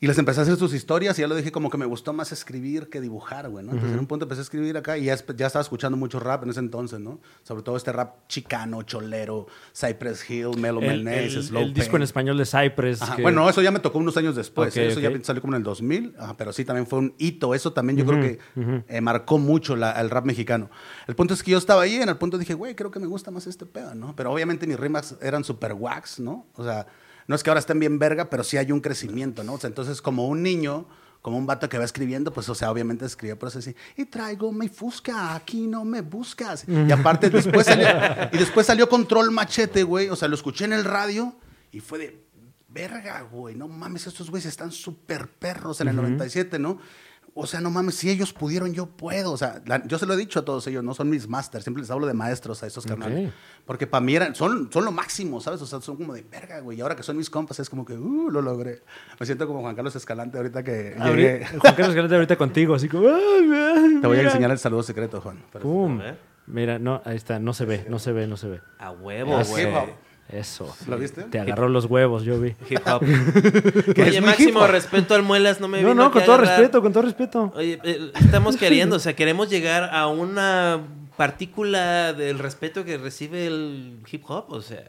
Y les empecé a hacer sus historias y ya lo dije como que me gustó más escribir que dibujar, güey, ¿no? Entonces en un punto empecé a escribir acá y ya, estaba escuchando mucho rap en ese entonces, ¿no? Sobre todo este rap chicano, cholero, Cypress Hill, Melo El, el- Slow el disco en español de Cypress. Ajá, que- Bueno, eso ya me tocó unos años después. ¿eh? Eso ya salió como en el 2000, ajá, pero sí también fue un hito. Eso también yo creo que eh, marcó mucho la- el rap mexicano. El punto es que yo estaba ahí y en el punto dije, güey, creo que me gusta más este pedo, ¿no? Pero obviamente mis rimas eran super wax, ¿no? O sea, no es que ahora estén bien verga, pero sí hay un crecimiento, ¿no? O sea, entonces como un niño, como un vato que va escribiendo, pues, o sea, obviamente escribía por eso así, y traigo mi fusca, aquí no me buscas. Y aparte después salió, y después salió Control Machete, güey, o sea, lo escuché en el radio y fue de, verga, güey, no mames, estos güeyes están súper perros en el 97, ¿no? O sea, no mames, si ellos pudieron, yo puedo. O sea, la- yo se lo he dicho a todos ellos, no son mis masters, siempre les hablo de maestros a esos carnales. Porque para mí eran, son, son lo máximo, ¿sabes? O sea, son como de verga, güey. Y ahora que son mis compas, es como que, uh, lo logré. Me siento como Juan Carlos Escalante ahorita que Ahorita- llegué. Juan Carlos Escalante ahorita contigo, así como. "Ay, ay, Te voy a mira". enseñar el saludo secreto, Juan. Pum. Mira, no, ahí está, no se ve, no se ve, no se ve. A huevo, güey. Eso. ¿Lo viste? Te agarró los huevos, yo vi. Hip hop. Oye, máximo hip hop. respeto al Muelas, no me No, no, con a todo agarrar. respeto, con todo respeto. Oye, eh, estamos queriendo, o sea, queremos llegar a una partícula del respeto que recibe el hip hop, o sea...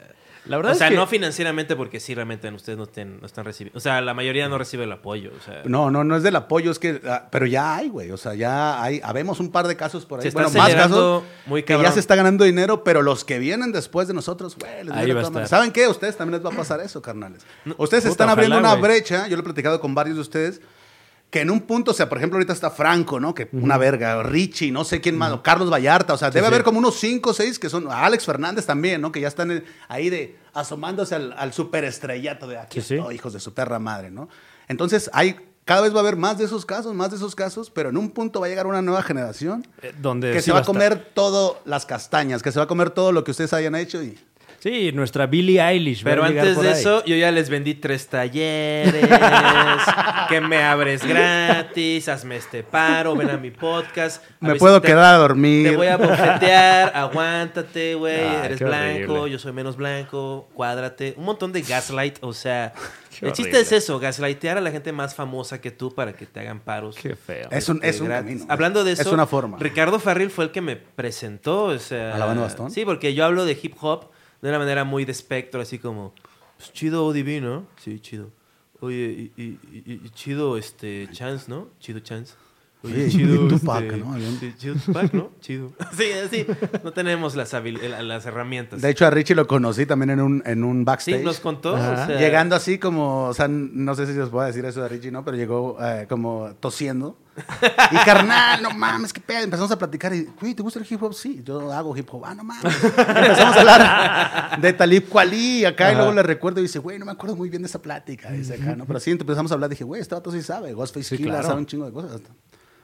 La verdad o es sea, que- no financieramente porque sí, realmente ustedes no, ten- no están recibiendo... O sea, la mayoría no recibe el apoyo, o sea... No, no, no es del apoyo, es que, ah, pero ya hay, güey, o sea, ya hay, habemos un par de casos por ahí, Se bueno, más casos, muy que ya se está ganando dinero, pero los que vienen después de nosotros, güey, les Ahí viene va a toda madre. estar. ¿Saben qué? A ustedes también les va a pasar eso, carnales. Ustedes puta, están abriendo ojalá, una brecha, yo lo he platicado con varios de ustedes, que en un punto, o sea, por ejemplo, ahorita está Franco, ¿no? Que una verga, Richie, no sé quién más, o Carlos Vallarta, o sea, debe sí. haber como unos cinco o seis que son, Alex Fernández también, ¿no? Que ya están ahí de asomándose al, al superestrellato de aquí Sí, sí. estoy, hijos de su perra madre, ¿no? Entonces, hay, cada vez va a haber más de esos casos, más de esos casos, pero en un punto va a llegar una nueva generación Eh, Donde que se va a comer todo las castañas, que se va a comer todo lo que ustedes hayan hecho y... Sí, nuestra Billie Eilish. Pero antes de ahí. eso, yo ya les vendí tres talleres, que me abres gratis, hazme este paro, ven a mi podcast. A Me si puedo te- quedar a dormir. Te voy a bofetear, aguántate, güey, eres blanco, horrible. yo soy menos blanco, cuádrate. Un montón de gaslight, o sea, Qué el chiste es eso, gaslightear a la gente más famosa que tú para que te hagan paros. Qué feo. Es un, es un camino. Hablando de Es eso, una forma. Ricardo Farril fue el que me presentó, o sea, ¿A la banda Bastón? Sí, porque yo hablo de hip hop de una manera muy de espectro, así como, pues, chido ODB, ¿no? Sí, chido. Oye, y, y- y- y chido este Chance, ¿no? Chido Chance. Oye, Oye, chido y Tupac, este, ¿no? Sí, chido Tupac, ¿no? Chido. Sí, sí. No tenemos las, las herramientas. De hecho, a Richie lo conocí también en un, en un sí, backstage. nos contó. O sea, Llegando así como, o sea, no sé si os puedo decir eso de Richie, ¿no? Pero llegó eh, como tosiendo. Y carnal, no mames, qué pedo. Empezamos a platicar y, güey, ¿te gusta el hip hop? Sí, yo hago hip hop. Ah, no mames. Empezamos a hablar de Talib Kweli acá y luego le recuerdo y dice, güey, no me acuerdo muy bien de esa plática. Dice acá, ¿no? Pero sí, empezamos a hablar. Dije, güey, este vato sí sabe. Ghostface Sí, claro. sabe un chingo de cosas.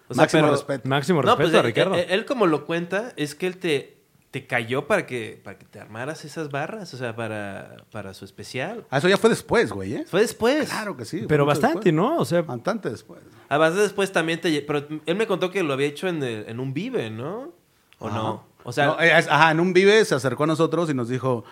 O sea, Máximo pero- respeto. Máximo No, respeto pues, a eh, Ricardo. eh, él, como lo cuenta, es que él te, te cayó para que, para que te armaras esas barras, o sea, para, para su especial. Ah, eso ya fue después, güey, ¿eh? Fue después. Claro que sí. Pero bastante, después. ¿no? O sea, Bastante después. Además, después también te... Pero él me contó que lo había hecho en, el- en un Vive, ¿no? ¿O Ajá. no? O sea, No, eh, es- ajá, en un Vive se acercó a nosotros y nos dijo,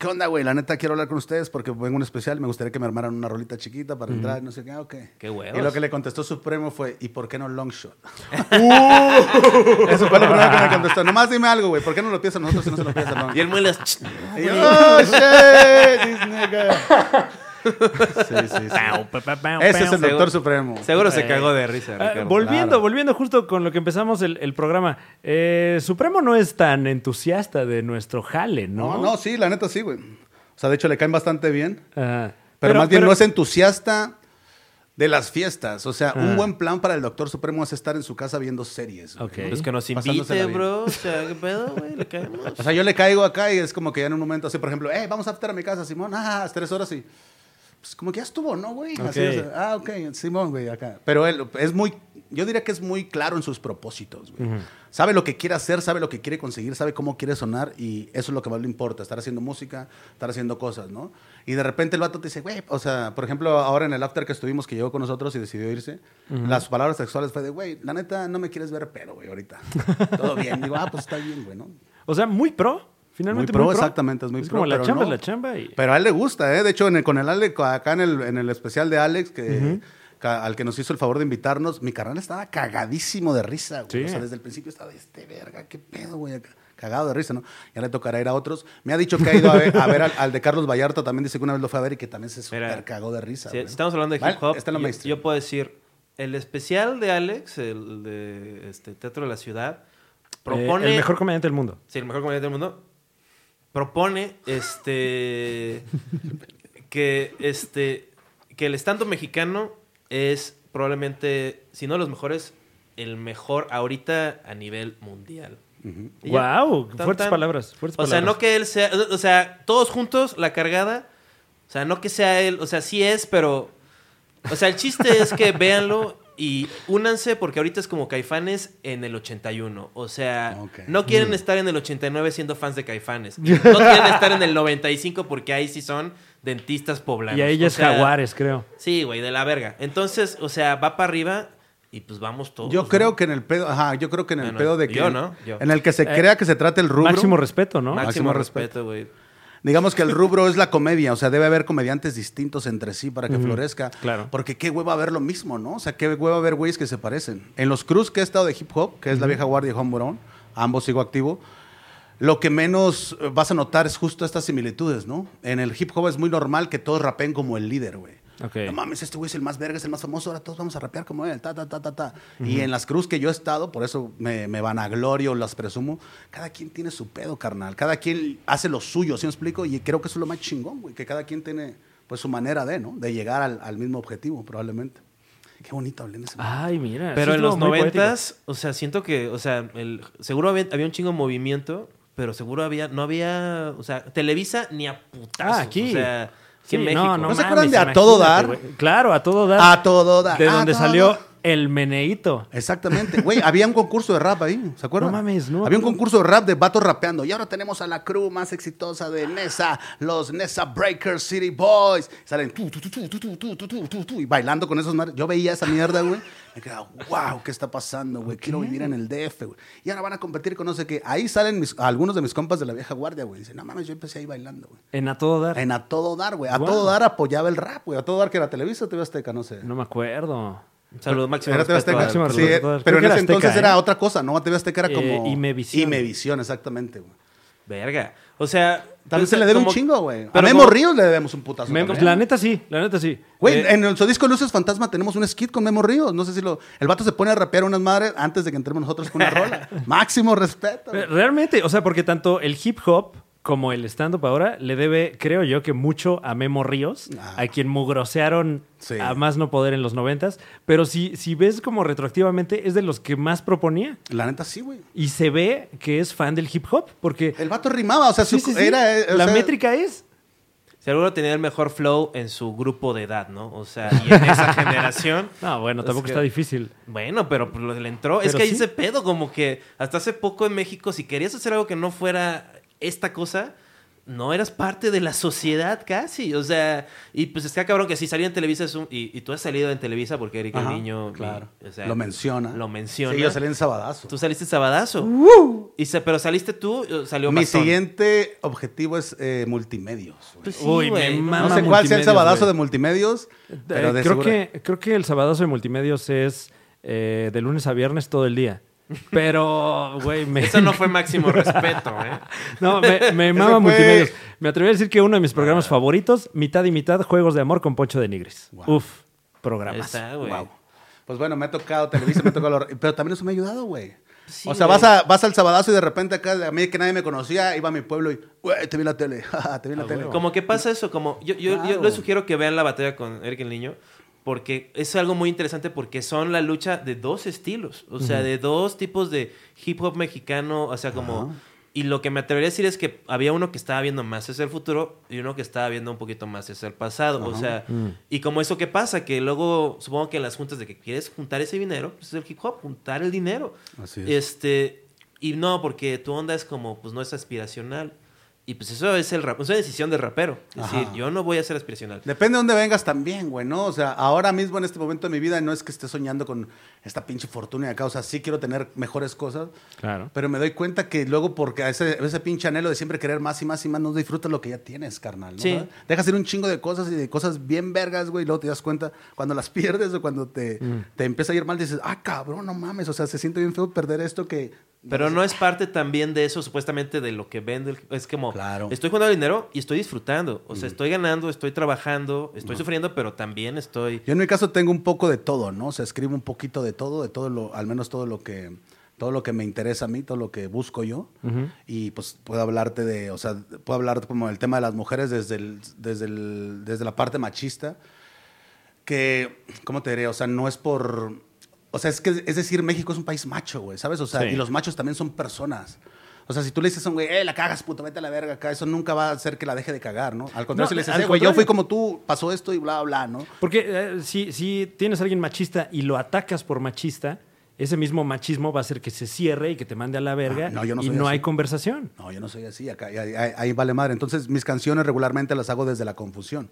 ¿qué onda, güey? La neta quiero hablar con ustedes porque vengo un especial me gustaría que me armaran una rolita chiquita para entrar no sé qué, ah, ok. Qué huevos. Y lo que le contestó Supremo fue, ¿y por qué no long shot? Uh. Eso fue lo primero que me contestó. Nomás dime algo, güey, ¿por qué no lo piensas a nosotros si no se lo piensas a y el muelas... Oh, shit, this nigga. Sí, sí, sí. Ese es el doctor Supremo. Seguro se cagó de risa, Ah, Ricardo. volviendo, claro. volviendo justo con lo que empezamos el, el programa. eh, Supremo no es tan entusiasta de nuestro jale, ¿no? No, no, sí, la neta sí, güey. O sea, de hecho le caen bastante bien. Ajá. Pero, más bien pero- no es entusiasta de las fiestas. O sea, Ah. un buen plan para el doctor Supremo es estar en su casa viendo series. güey, Ok. ¿no? Pues que nos invite, bro. O sea, ¿qué pedo, güey? Le caemos. O sea, yo le caigo acá y es como que ya en un momento así, por ejemplo, eh, vamos a after a mi casa, Simón. Ah, tres horas y... Pues como que ya estuvo, ¿no, güey? Así, Ok. o sea, ah, ok, Simón, güey, acá. Pero él es muy... Yo diría que es muy claro en sus propósitos, güey. Sabe lo que quiere hacer, sabe lo que quiere conseguir, sabe cómo quiere sonar y eso es lo que más le importa, estar haciendo música, estar haciendo cosas, ¿no? Y de repente el vato te dice, güey, o sea, por ejemplo, ahora en el after que estuvimos, que llegó con nosotros y decidió irse, las palabras sexuales fue de, güey, la neta, no me quieres ver pero, güey, ahorita. Todo bien. Digo, ah, pues está bien, güey, ¿no? O sea, muy pro. Finalmente Muy pro, exactamente, es muy pro, como la pero chamba no- es la chamba y... Pero a él le gusta, ¿eh? De hecho, en el- con el Alex, acá en el, en el especial de Alex, que, al que nos hizo el favor de invitarnos, mi carnal estaba cagadísimo de risa, güey. Sí. O sea, desde el principio estaba de este verga, qué pedo, güey. Cagado de risa, ¿no? Ya le tocará ir a otros. Me ha dicho que ha ido a ver, a ver al, al de Carlos Vallarta, también dice que una vez lo fue a ver y que también se Mira, super cagó de risa. Si, estamos hablando de Vale, hip hop, lo yo, yo puedo decir, el especial de Alex, el de este, Teatro de la Ciudad, propone... Eh, el mejor comediante del mundo. Sí, el mejor comediante del mundo. Propone este que este que el stand mexicano es probablemente, si no los mejores, el mejor ahorita a nivel mundial. Wow, Tan, fuertes tan. palabras, fuertes O sea, palabras. no que él sea, o sea, todos juntos la cargada, o sea, no que sea él, o sea, sí es, pero o sea, el chiste es que véanlo y únanse porque ahorita es como Caifanes en el 81. O sea, no quieren estar en el 89 siendo fans de Caifanes. No quieren estar en el 95 porque ahí sí son dentistas poblanos. Y a ella O es sea, Jaguares, creo. Sí, güey, de la verga. Entonces, o sea, va para arriba y pues vamos todos. Yo ¿no? creo que en el pedo, ajá, yo creo que en el Bueno, pedo de que. yo, ¿no? Yo. En el que se Eh, crea que se trata el rubro. Máximo respeto, ¿no? Máximo, máximo respeto, güey. Digamos que el rubro es la comedia, o sea, debe haber comediantes distintos entre sí para que florezca. claro. Porque qué hueva ver lo mismo, ¿no? O sea, qué hueva ver güeyes que se parecen. En los Cruz que he estado de hip hop, que es la vieja guardia y Juan ambos sigo activo, lo que menos eh, vas a notar es justo estas similitudes, ¿no? En el hip hop es muy normal que todos rapen como el líder, güey. No mames, este güey es el más verga, es el más famoso, ahora todos vamos a rapear como él, ta, ta, ta, ta, ta. Y en las cruz que yo he estado, por eso me, me vanaglorio, las presumo, cada quien tiene su pedo, carnal. Cada quien hace lo suyo, ¿sí me explico? Y creo que eso es lo más chingón, güey, que cada quien tiene pues su manera de, ¿no? De llegar al, al mismo objetivo, probablemente. Qué bonito hablé en ese momento. Ay, mira. Pero en los noventas, o sea, siento que, o sea, el, seguro había, había un chingo de movimiento, pero seguro había, no había, o sea, Televisa ni a putazos. Ah, aquí. O sea, aquí Sí. No, no, ¿No se acuerdan de A Todo Dar? Claro, a todo dar. A todo dar. De a donde todo salió dar. El meneíto. Exactamente. Güey, había un concurso de rap ahí, ¿se acuerdan? No mames, no. Había un concurso de rap de vatos rapeando. Y ahora tenemos a la crew más exitosa de Nesa, los Nesa Breaker City Boys. Salen tu, tu, tu, y bailando con esos Yo veía esa mierda, güey. Me quedaba, wow, ¿qué está pasando, güey? Quiero vivir en el DF, güey. Y ahora van a competir con no sé qué. Ahí salen algunos de mis compas de la vieja guardia, güey. Dicen, no mames, yo empecé ahí bailando, güey. En A Todo Dar. En A Todo Dar, güey. A. Todo Dar apoyaba el rap, güey. A Todo Dar que era Televisa, TV Azteca, no sé. No me acuerdo. Saludos, máximo Era TV Azteca. Sí, pero Creo en ese Azteca, entonces ¿eh? era otra cosa, ¿no? TV Azteca era Eh, como... Imevisión. Imevisión, exactamente, güey. Verga. O sea... También pues, se le debe un chingo, güey. A Memo como- Ríos le debemos un putazo. La neta sí, la neta sí. Güey, Eh, en nuestro disco Luces Fantasma tenemos un skit con Memo Ríos. No sé si lo... El vato se pone a rapear unas madres antes de que entremos nosotros con una rola. Máximo respeto. Eh, Realmente, o sea, porque tanto el hip hop como el stand-up ahora le debe, creo yo, que mucho a Memo Ríos, Ah. a quien mugrosearon Sí. a más no poder en los noventas. Pero si, si ves como retroactivamente, es de los que más proponía. La neta sí, güey. Y se ve que es fan del hip hop, porque El vato rimaba, o sea, Sí, su- sí, sí. era... eh, o la sea, métrica es Si alguno tenía el mejor flow en su grupo de edad, ¿no? O sea, y en esa generación. No, bueno, Es tampoco que- está difícil. Bueno, pero pues, le entró. es que hay sí. ese pedo, como que hasta hace poco en México, si querías hacer algo que no fuera esta cosa, no eras parte de la sociedad casi. O sea, y pues está cabrón que si salía en Televisa es un- y, y tú has salido en Televisa porque Eric Ajá, el Niño. claro. y- o sea, lo menciona. Lo menciona. Sí, yo salí en Sabadazo. Tú saliste sabadazo. Y se- pero saliste tú, salió Mi Bastón. siguiente objetivo es eh, multimedios. Pues sí, Uy, me ¿no? mama no sé cuál sea el sabadazo de multimedios, pero Eh, de creo, que, creo que el sabadazo de multimedios es eh, de lunes a viernes todo el día. Pero, güey, me, Eso no fue máximo respeto, ¿eh? no, me, me mama fue- multimedios. Me atreví a decir que uno de mis programas favoritos, mitad y mitad, Juegos de Amor con Poncho de Nigris. Wow. Uf, Ahí programas. está, güey. Wow. Pues bueno, me ha tocado Televisa, me ha tocado... Pero también eso me ha ayudado, güey. Sí, o sea, vas, a, vas al sabadazo y de repente acá, a mí que nadie me conocía, iba a mi pueblo y, güey, te vi la tele, te vi la tele. Como que pasa eso, como yo, yo, yo les sugiero que vean la batalla con Eric el Niño, porque es algo muy interesante porque son la lucha de dos estilos, o sea, de dos tipos de hip hop mexicano, o sea, como... Y lo que me atrevería a decir es que había uno que estaba viendo más hacia el futuro y uno que estaba viendo un poquito más hacia el pasado. O sea, Mm. y como eso que pasa, que luego supongo que en las juntas de que quieres juntar ese dinero, pues es el hip hop, juntar el dinero. Así es. Este, y no, porque tu onda es como, pues no es aspiracional. Y pues eso es el rap, es una decisión del rapero. Es Ajá. decir, yo no voy a ser aspiracional. Depende de dónde vengas también, güey, ¿no? O sea, ahora mismo en este momento de mi vida no es que esté soñando con esta pinche fortuna y acá, o sea, sí quiero tener mejores cosas, Claro. pero me doy cuenta que luego porque a ese, ese pinche anhelo de siempre querer más y más y más, no disfrutas lo que ya tienes, carnal, ¿no? Sí. Dejas ir un chingo de cosas y de cosas bien vergas, güey, y luego te das cuenta cuando las pierdes o cuando te, te empieza a ir mal, dices, ah, cabrón, no mames, o sea, se siente bien feo perder esto que... Pero no es parte también de eso, supuestamente, de lo que vende. Es como, Claro. estoy jugando dinero y estoy disfrutando. O sea, estoy ganando, estoy trabajando, estoy sufriendo, pero también estoy... Yo en mi caso tengo un poco de todo, ¿no? O sea, escribo un poquito de todo, de todo lo, al menos todo lo que, todo lo que me interesa a mí, todo lo que busco yo. Y pues puedo hablarte de, o sea, puedo hablar como del tema de las mujeres desde, el, desde, el, desde la parte machista, que, ¿cómo te diré? O sea, no es por, o sea, es que, es decir, México es un país macho, güey, ¿sabes? O sea, Sí. y los machos también son personas. O sea, si tú le dices a un güey, eh, la cagas, puto, vete a la verga acá, eso nunca va a hacer que la deje de cagar, ¿no? Al contrario, No, si le dices, eh, güey, yo fui como tú, pasó esto y bla, bla, ¿no? Porque eh, si, si tienes a alguien machista y lo atacas por machista, ese mismo machismo va a hacer que se cierre y que te mande a la verga Ah, no, yo no y soy no así. hay conversación. No, yo no soy así, acá, ahí, ahí- ahí vale madre. Entonces, mis canciones regularmente las hago desde la confusión.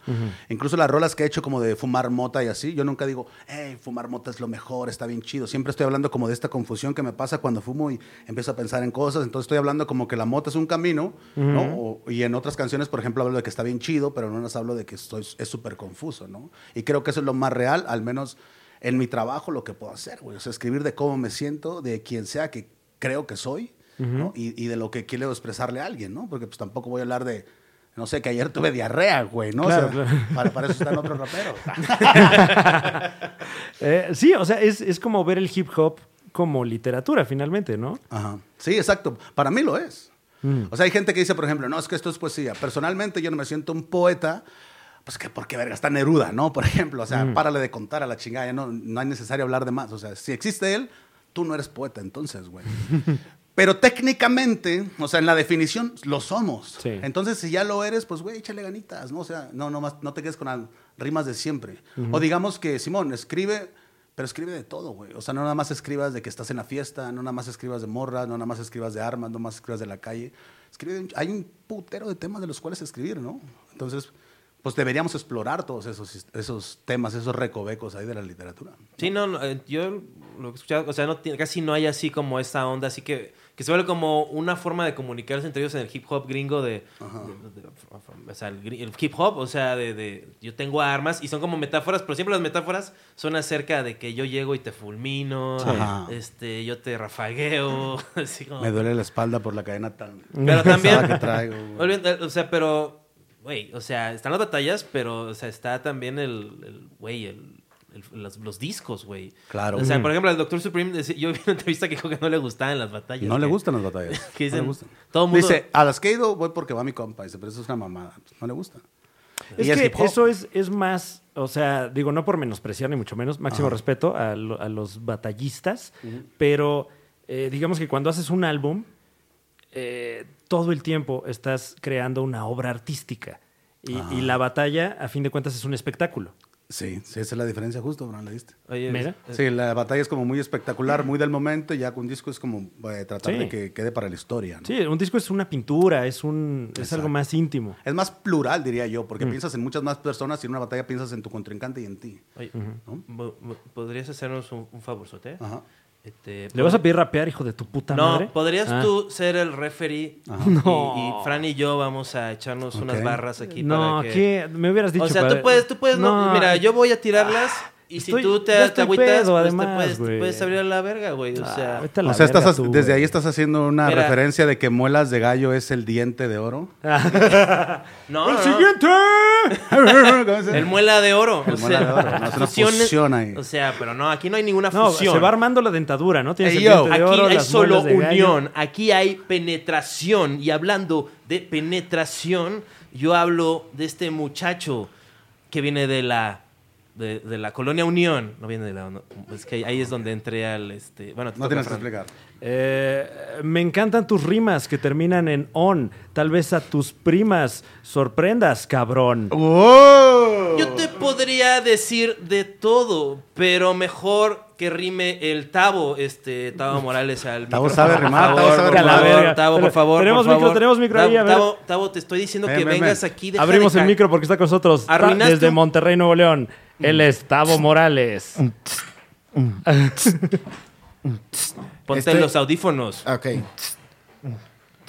Incluso las rolas que he hecho como de fumar mota y así, yo nunca digo, hey, fumar mota es lo mejor, está bien chido. Siempre estoy hablando como de esta confusión que me pasa cuando fumo y empiezo a pensar en cosas. Entonces, estoy hablando como que la mota es un camino, ¿no? O- y en otras canciones, por ejemplo, hablo de que está bien chido, pero en unas hablo de que estoy, es súper confuso, ¿no? Y creo que eso es lo más real, al menos en mi trabajo, lo que puedo hacer, güey. O sea, escribir de cómo me siento, de quien sea que creo que soy, ¿no? y, y de lo que quiero expresarle a alguien, ¿no? Porque pues tampoco voy a hablar de, no sé, que ayer tuve diarrea, güey, ¿no? Claro, o sea, claro. Para, para eso están otros raperos. Eh, sí, o sea, es, es como ver el hip hop como literatura finalmente, ¿no? Ajá. Sí, exacto. Para mí lo es. Mm. O sea, hay gente que dice, por ejemplo, no, es que esto es poesía. Personalmente yo no me siento un poeta, pues que porque verga está Neruda, ¿no? Por ejemplo, o sea, Mm. párale de contar a la chingada, ya no, no es necesario hablar de más. O sea, si existe él, tú no eres poeta entonces, güey. Pero técnicamente, o sea, en la definición, lo somos. Sí. Entonces, si ya lo eres, pues, güey, échale ganitas, ¿no? O sea, no, no, más, no te quedes con las rimas de siempre. O digamos que, Simón, escribe, pero escribe de todo, güey. O sea, no nada más escribas de que estás en la fiesta, no nada más escribas de morras, no nada más escribas de armas, no nada más escribas de la calle. Escribe, hay un putero de temas de los cuales escribir, ¿no? Entonces, pues deberíamos explorar todos esos, esos temas, esos recovecos ahí de la literatura. Sí, no, no, eh, yo lo que he escuchado, o sea, no tiene- casi no hay así como esta onda, así que, que se vuelve como una forma de comunicarse entre ellos en el hip hop gringo de, Ajá. de- de- o sea, el, hip hop, o sea, de, de yo tengo armas y son como metáforas, pero siempre las metáforas son acerca de que yo llego y te fulmino. Ajá. este, yo te rafagueo, así como... Me duele la espalda por la cadena tan Pero también. que traigo. o sea, pero. Güey, o sea, están las batallas, pero, o sea, está también el. el- Güey, el, el- los, los discos, güey. Claro. O sea, por ejemplo, el Doctor Supreme, decía- yo vi una entrevista que dijo que no le gustaban las batallas. No le gustan las batallas. que no dicen, le gustan. todo mundo- Dice, a las que he ido voy porque va mi compa. Dice, pero eso es una mamada. No le gusta. Es Y es que hip hop. eso es, es más, o sea, digo, no por menospreciar ni mucho menos, máximo Ajá. respeto a, lo- a los batallistas, pero eh, digamos que cuando haces un álbum, eh, todo el tiempo estás creando una obra artística. Y, Ah. y la batalla, a fin de cuentas, es un espectáculo. Sí, sí, esa es la diferencia justo, Bran, ¿la viste? Oye, Mira. Sí, la batalla es como muy espectacular, muy del momento, y ya con un disco es como eh, tratar Sí. de que quede para la historia. ¿no? Sí, un disco es una pintura, es, un, es algo más íntimo. Es más plural, diría yo, porque Mm. piensas en muchas más personas y en una batalla piensas en tu contrincante y en ti. ¿podrías hacernos un, un favorzote? Ajá. Este, ¿Le vas a pedir rapear, hijo de tu puta No, madre? podrías Ah. tú ser el referee Ajá. y, No. y Fran y yo vamos a echarnos unas barras aquí No, para que... ¿qué? Me hubieras dicho. o sea, para- tú puedes, tú puedes, no, mira, yo voy a tirarlas y estoy- si tú te, te agüitas, pedo, pues además, te, puedes, te güey. puedes abrir a la verga, güey. O Ah, sea, vete a la O sea, estás, verga as- tú, desde güey. ahí estás haciendo una Mira. referencia de que muelas de gallo es el diente de oro. no, ¡El no, siguiente! ¿Cómo se- El muela de oro. El o muela sea, de oro, no, es una fusión ahí. O sea, pero no, aquí no hay ninguna No, fusión. se va armando la dentadura, ¿no? Tienes Ey, el diente de Aquí oro, hay las solo gallo. unión, aquí hay penetración. Y hablando de penetración, yo hablo de este muchacho que viene de la de, de la colonia Unión. No viene de la. no, es que ahí es donde entré al. Este, bueno, te No tienes que explicar. Eh, me encantan tus rimas que terminan en on. Tal vez a tus primas sorprendas, cabrón. ¡Wow! Yo te podría decir de todo, pero mejor que rime el Tavo, este Tavo Morales al Tavo micrófono, sabe rimar, Tavo sabe por rimar. Tavo, por favor, Tenemos por micro, favor. tenemos micro ahí, a ver. Tavo, Tavo, te estoy diciendo Ven, que ven, vengas ven. aquí. Abrimos de el micro porque está con nosotros desde Monterrey, Nuevo León. Él es Tavo Morales. Ponte Estoy- los audífonos. Ok.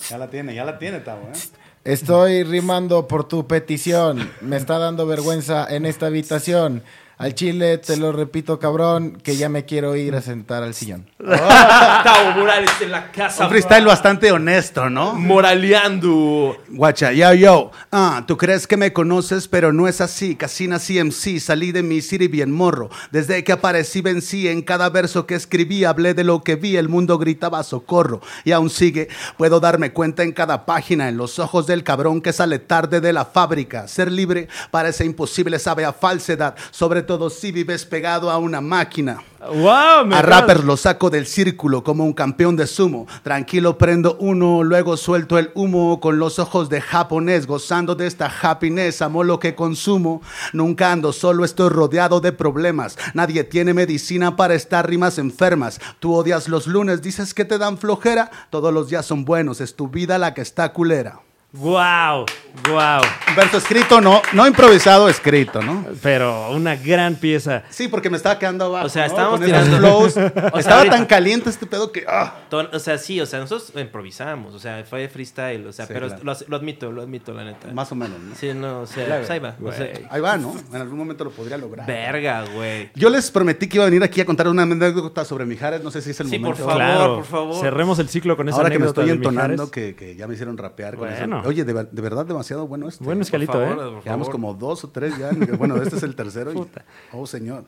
Ya la tiene, ya la tiene, Tavo, ¿eh? Estoy rimando por tu petición. Me está dando vergüenza en esta habitación. Al chile, te lo repito, cabrón, que ya me quiero ir a sentar al sillón. Tavo Morales en la casa. Un freestyle bastante honesto, ¿no? Moraleando. Guacha, yo, yo. Ah, tú crees que me conoces, pero no es así. Casi nací MC, salí de mi city bien morro. Desde que aparecí vencí en cada verso que escribí, hablé de lo que vi, el mundo gritaba socorro. Y aún sigue, puedo darme cuenta en cada página, en los ojos del cabrón que sale tarde de la fábrica. Ser libre parece imposible, sabe a falsedad, sobre todo si vives pegado a una máquina. ¡Wow! me A rappers lo saco del círculo como un campeón de sumo. Tranquilo prendo uno, luego suelto el humo con los ojos de japonés, gozando de esta happiness, amo lo que consumo. Nunca ando solo, estoy rodeado de problemas. Nadie tiene medicina para estas rimas enfermas. Tú odias los lunes, dices que te dan flojera. Todos los días son buenos, es tu vida la que está culera. ¡Wow! ¡Wow! Verso escrito, no, no improvisado, escrito, ¿no? Pero una gran pieza. Sí, porque me estaba quedando abajo. O sea, estábamos tirando- flows. sea, Estaba ahorita- tan caliente este pedo que. ah. O sea, sí, o sea, nosotros improvisamos, o sea, fue freestyle, o sea, Sí, pero claro. lo, lo admito, lo admito, la neta. Más o menos, ¿no? Sí, no, o sea, pues ahí va. o sea, Ahí va, ¿no? En algún momento lo podría lograr. verga, güey. Yo les prometí que iba a venir aquí a contar una anécdota sobre Mijares. No sé si es el Sí, momento. por favor, claro. por favor. Cerremos el ciclo con esa Ahora que me estoy entonando, que, que ya me hicieron rapear con Bueno. Oye, de, ver- de verdad demasiado bueno esto. Buen ¿eh? escalito, por ¿eh? por Llevamos favor. como dos o tres ya. Bueno, este es el tercero. y- Puta. oh, señor.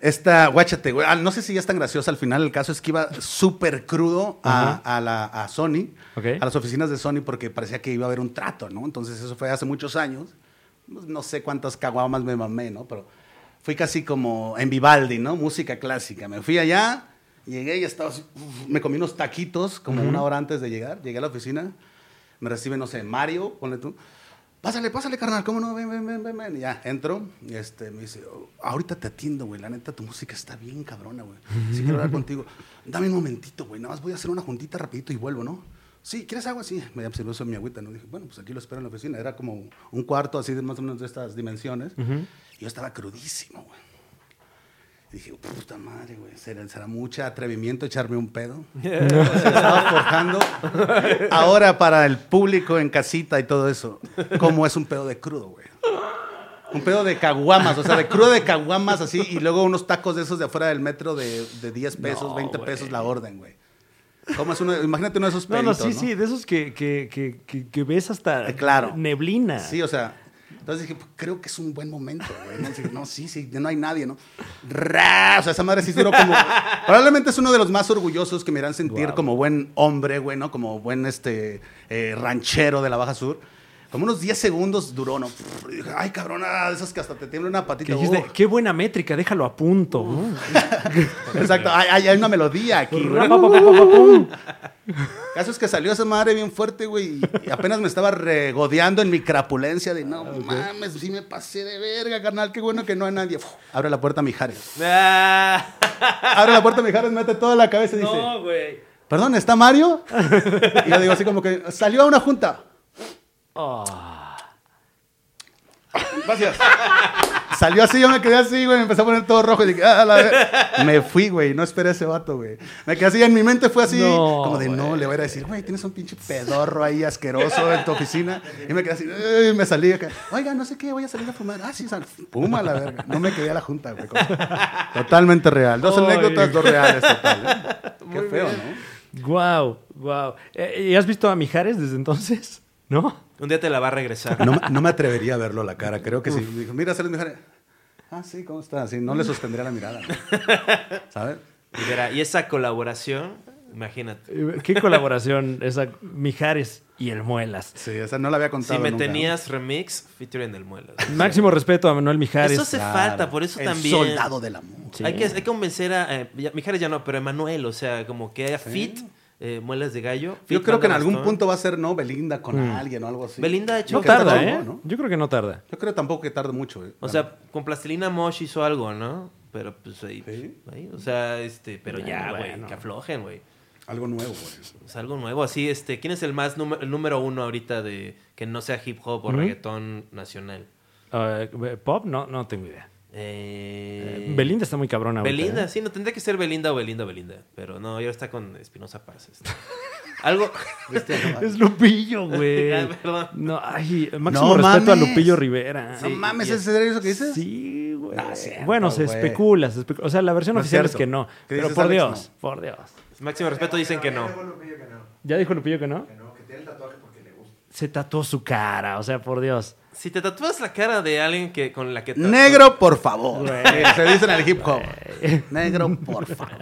Esta, guáchate, güey. ah, no sé si ya es tan graciosa al final. El caso es que iba súper crudo a, a la, a Sony, a las oficinas de Sony, porque parecía que iba a haber un trato, ¿no? Entonces, eso fue hace muchos años. Pues, No sé cuántas caguamas me mamé, ¿no? Pero fui casi como en Vivaldi, ¿no? Música clásica. Me fui allá, llegué y estaba así, uf, me comí unos taquitos como una hora antes de llegar. Llegué a la oficina, me recibe, no sé, Mario, ponle tú. Pásale, pásale, carnal, ¿cómo no? Ven, ven, ven, ven, ven. Y ya, entro y este, me dice, "Oh, ahorita te atiendo, güey. La neta, tu música está bien cabrona, güey. Sí quiero hablar contigo. Dame un momentito, güey. Nada más voy a hacer una juntita rapidito y vuelvo, ¿no? Sí, ¿quieres agua? Sí. Me sirvió eso mi agüita, ¿no? Dije, bueno, pues aquí lo espero en la oficina. Era como un cuarto así de más o menos de estas dimensiones. Y yo estaba crudísimo, güey. Y dije, puta madre, güey, ¿será, será mucho atrevimiento echarme un pedo? Estaba forjando. Ahora para el público en casita y todo eso, ¿cómo es un pedo de crudo, güey? Un pedo de caguamas, o sea, de crudo de caguamas así, y luego unos tacos de esos de afuera del metro de, de 10 pesos, No, 20 güey. pesos la orden, güey. ¿Cómo es uno? Imagínate uno de esos No, peditos, no, sí, sí, de esos que, que, que, que, que ves hasta Eh, claro. neblina. Sí, o sea, entonces dije, pues, creo que es un buen momento, güey. No, Dije, no, sí, sí, no hay nadie, ¿no? Ra, O sea, esa madre sí duró como... Probablemente es uno de los más orgullosos que me irán sentir como buen hombre, güey, ¿no? Como buen este, eh, ranchero de la Baja Sur. Como unos 10 segundos duró, ¿no? Y dije, ay, cabrona, de esas que hasta te tiembla una patita. dijiste, oh. qué buena métrica, déjalo a punto. Exacto, hay- hay una melodía aquí, Caso es que salió esa madre bien fuerte, güey, y apenas me estaba regodeando en mi crapulencia de no mames, sí me pasé de verga, carnal, qué bueno que no hay nadie. Uf, abre la puerta Mijares. Ah. Abre la puerta Mijares, mete toda la cabeza y dice, No, güey. perdón, ¿está Mario? Y yo digo así como que salió a una junta. Gracias. Salió así, yo me quedé así, güey, me empecé a poner todo rojo y dije, ah, la ver-". Me fui, güey, no esperé a ese vato, güey. Me quedé así, en mi mente fue así, No, como de, no, le voy a ir a decir, güey, tienes un pinche pedorro ahí asqueroso en tu oficina. Y me quedé así, me salí acá, oiga, no sé qué, voy a salir a fumar. Ah, sí, sal. Puma la verga. No me quedé a la junta, güey. como- Totalmente real. Dos Ay. anécdotas, dos reales, total. ¿eh? Qué feo, ¿no? Wow, wow. Eh, ¿Y has visto a Mijares desde entonces? ¿No? Un día te la va a regresar. No, me- no me atrevería a verlo a la cara. Creo que sí. Dijo, mira, sales mejor. Ah, sí, ¿cómo estás? Sí, no le sostendría la mirada. ¿Sabes? Y, verá, y esa colaboración, imagínate. ¿Qué colaboración esa Mijares y el Muelas? Sí, esa no la había Si contado. me nunca, ¿no? tenías remix, featuring del Muelas. Máximo respeto a Manuel Mijares. Eso hace Claro. falta, por eso El también. soldado del amor. Sí. Hay, que, hay que convencer a. Eh, Mijares ya no, pero Emanuel, o sea, como que haya fit, eh, muelas de gallo. Yo fit, creo que en algún punto va a ser, ¿no? Belinda con Mm. alguien o algo así. Belinda ha hecho- No tarda, ¿eh? ¿no? Yo creo que no tarda. Yo creo tampoco que tarde mucho, ¿eh? O sea, con Plastilina Mosh hizo algo, ¿no? Pero pues ahí. Sí. ahí, o sea, este. Pero ya, güey, bueno. que aflojen, güey. algo nuevo, güey. Es algo nuevo, así, este, ¿quién es el más número, el número uno ahorita de que no sea hip hop o Ujú. reggaetón nacional? Eh, ¿Pop? No, no tengo idea. Eh, Belinda está muy cabrona. ahorita, Belinda, ¿eh? sí, no tendría que ser Belinda o Belinda o Belinda, pero no, ya está con Espinosa Paz. Algo. Es Lupillo, güey. Ah, perdón. No, ay, máximo No respeto a. Lupillo Rivera. No mames, ¿es serio eso que dices? Sí, güey. No bueno, se güey. especula, se especula. O sea, la versión No oficial es que no. ¿Qué Pero dices, por Alex? Dios, por Dios. Máximo respeto dicen que no. Ya dijo Lupillo que no. ¿Ya dijo Lupillo que no? Que no, que tiene el tatuaje porque le gusta. Se tatuó su cara, o sea, por Dios. Si te tatúas la cara de alguien que con la que te- Negro, por favor. Se dice en el hip hop. Negro, por favor.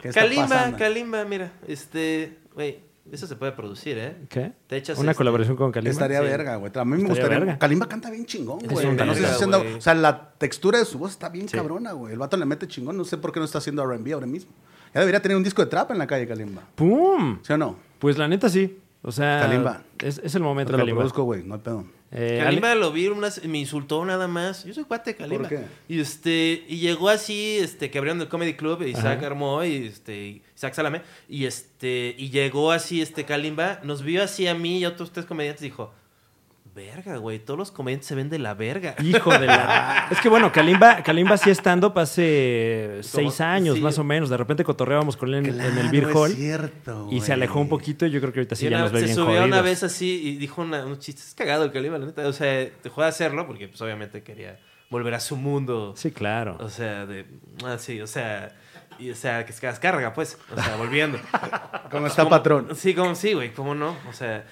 ¿Qué está Kalimba, pasando? Kalimba, mira, este, güey, eso se puede producir, ¿eh? ¿Qué? Te echas Una este- colaboración con Kalimba. Estaría Sí. verga, güey. A mí me gustaría. verga. Kalimba canta bien chingón, Es güey. un No sé si haciendo- güey. O sea, la textura de su voz está bien Sí. cabrona, güey. El vato le mete chingón. No sé por qué no está haciendo RB ahora mismo. Ya debería tener un disco de trap en la calle, Kalimba. ¡Pum! ¿Sí o no? Pues la neta sí. O sea, Kalimba. Es, es el momento, lo Kalimba. produzco, güey. No hay pedo. Eh, Kalimba lo vi unas, me insultó nada más. Yo soy cuate de Kalimba. ¿Por qué? Y este, y llegó así, este, que abrieron el Comedy Club, Isaac Ajá. armó y este, Isaac Salame, y este, y llegó así este Kalimba, nos vio así a mí y a otros tres comediantes y dijo, verga, güey, todos los comediantes se ven de la verga. Hijo de la... es que bueno, Kalimba, Kalimba sí estando hace seis años sí. más o menos. De repente cotorreábamos con él en, en el Beer es Hall. cierto, Y se alejó un poquito y yo creo que ahorita sí Y ya una- nos ve se bien subió una jodidos. vez así y dijo una- unos chistes. Es cagado el Kalimba, la neta. O sea, dejó de hacerlo porque pues obviamente quería volver a su mundo. Sí, claro. O sea, de. Ah, sí, o sea. Y, o sea, que se descarga, pues. O sea, volviendo. ¿Cómo está, patrón? Sí, como, sí, güey, ¿cómo no? O sea.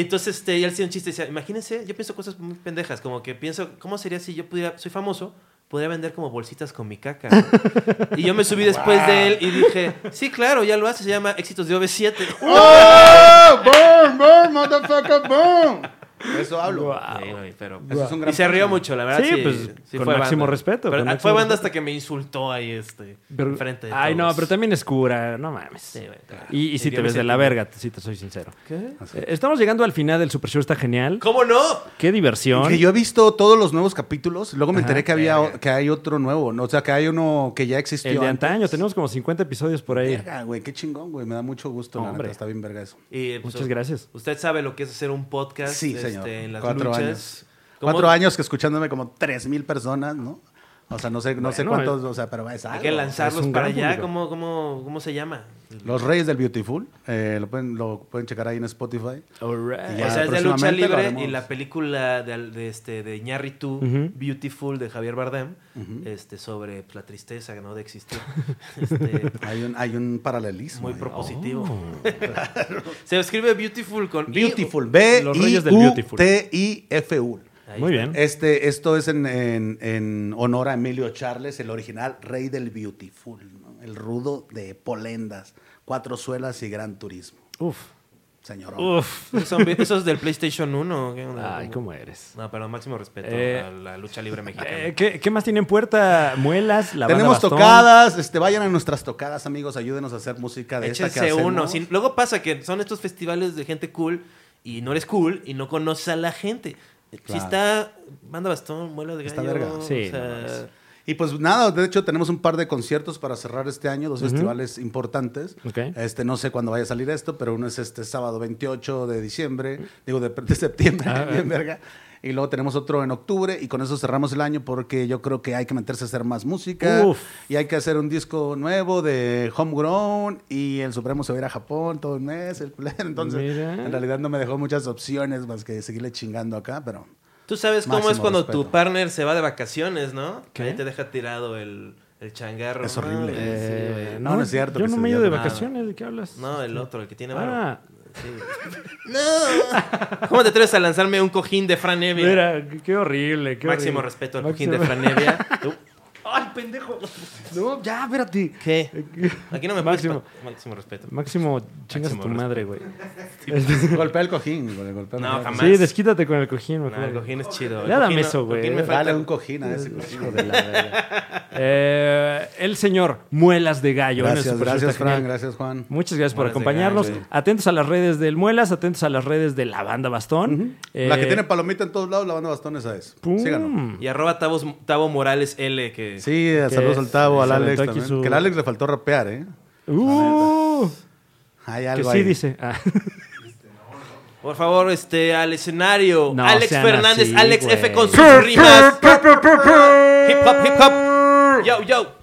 Entonces, este, él hacía un chiste decía, imagínense, yo pienso cosas muy pendejas, como que pienso, ¿cómo sería si yo pudiera, soy famoso, podría vender como bolsitas con mi caca? y yo me subí después de él y dije, sí, claro, ya lo hace, se llama Éxitos de OV7. ¡Oh! ¡Boom, boom, motherfucker, boom! Eso hablo. Sí, pero... Eso es un gran Y se rió mucho, la verdad. Sí, Sí, pues, sí con fue máximo banda. respeto, Pero, con ah, máximo fue banda hasta que me insultó ahí, este, Pero- enfrente de Ay, no, pero también es cura, no mames. Sí, claro. Y, y si te ves de la verga, si te soy sincero. ¿Qué? Eh, Estamos llegando al final del Super Show, está genial. ¿Cómo no? Qué diversión. Que yo he visto todos los nuevos capítulos. Luego me Ajá. enteré que había Verga. que hay otro nuevo. ¿no? O sea, que hay uno que ya existió. El de antes. antaño, tenemos como 50 episodios por ahí. Verga, güey, qué chingón, güey. Me da mucho gusto, la Hombre. neta. Está bien verga eso. Y, pues, Muchas gracias. Usted sabe lo que es hacer un podcast Sí, este, señor. en las Cuatro luchas. años. ¿Cómo- Cuatro años que escuchándome como tres mil personas, ¿no? O sea, no sé, no sé Bueno, cuántos, o sea, pero es Hay algo. que lanzarlos para allá. ¿Cómo, cómo, ¿Cómo se llama? Los Reyes del Beautiful, eh, lo, pueden, lo pueden checar ahí en Spotify. Alright. Ya, o sea, es de lucha libre y la película de, de este de Iñárritu, Ujú. Beautiful de Javier Bardem, este sobre pues, la tristeza ¿no? de existir. Este, Hay un, hay un paralelismo. muy ahí. propositivo. Oh. Se escribe Beautiful con I- Beautiful, B Ahí Muy está. bien. Este, esto es en, en- en honor a Emilio Charles, el original rey del Beautiful, ¿no? el rudo de Polendas, Cuatro Suelas y Gran Turismo. Uf. Señor. Uf. Esos son- Esos del PlayStation 1. ¿qué onda? Ay, ¿cómo eres? No, pero máximo respeto Eh, a la lucha libre mexicana. Eh, ¿qué, qué más tiene en puerta? Muelas, la banda Tenemos tocadas, este, vayan a nuestras tocadas, amigos, ayúdenos a hacer música de esta que Échense uno. Si- luego pasa que son estos festivales de gente cool y no eres cool y no conoces a la gente. Si Claro. está Banda Bastón, Muela de Está Gallo. verga. Sí, o sea. Y pues nada, de hecho tenemos un par de conciertos para cerrar este año, dos festivales importantes. Este, no sé cuándo vaya a salir esto, pero uno es este sábado 28 de diciembre, digo de, de septiembre, Ah, bien verga. Y luego tenemos otro en octubre y con eso cerramos el año porque yo creo que hay que meterse a hacer más música Uf. y hay que hacer un disco nuevo de Homegrown y el Supremo se va a ir a Japón todo el mes, el. Entonces, Mira. en realidad no me dejó muchas opciones más que seguirle chingando acá, pero... Tú sabes cómo es cuando respeto. tu partner se va de vacaciones, ¿no? ¿Qué? Ahí te deja tirado el, el changarro. Es horrible. No, Eh, sí. No, no es cierto Yo que no me he ido de vacaciones. ¿De qué hablas? No, el otro, el que tiene Ah. Sí. ¡No! ¿Cómo te atreves a lanzarme un cojín de Fran Evia? Mira, qué- qué horrible. Qué Máximo horrible. respeto al Máximo- cojín de Fran Evia. ¡Ay, pendejo! No, ya, espérate. ¿Qué? Aquí no me Máximo. Máximo respeto. Máximo, chingas a Máximo tu madre, güey. Golpea el cojín, güey, golpea el No, jamás. Sí, desquítate con el cojín, No, mejor. el cojín es chido. Ya dame no- eso, güey. cojín me falta- Dale un cojín a ese cojín. De la. Eh, el señor Muelas de Gallo. Gracias, Show gracias está Fran, genial. gracias Juan. Muchas gracias por Muelas acompañarnos. Gallo. Atentos a las redes del Muelas, atentos a las redes de la banda Bastón. la que Eh, tiene palomita en todos lados, la banda bastón esa es. pum. Síganos. Y arroba Tavo Morales L, que... Sí, saludos al Tavo, al Alex también. su- Que al Alex le faltó rapear, ¿eh? Uh, Hay que algo sí ahí. dice. Ah. Por favor, este, al escenario. No Alex Fernández, así, Alex. F con sus rimas. hip hop, hip hop. Yo, yo.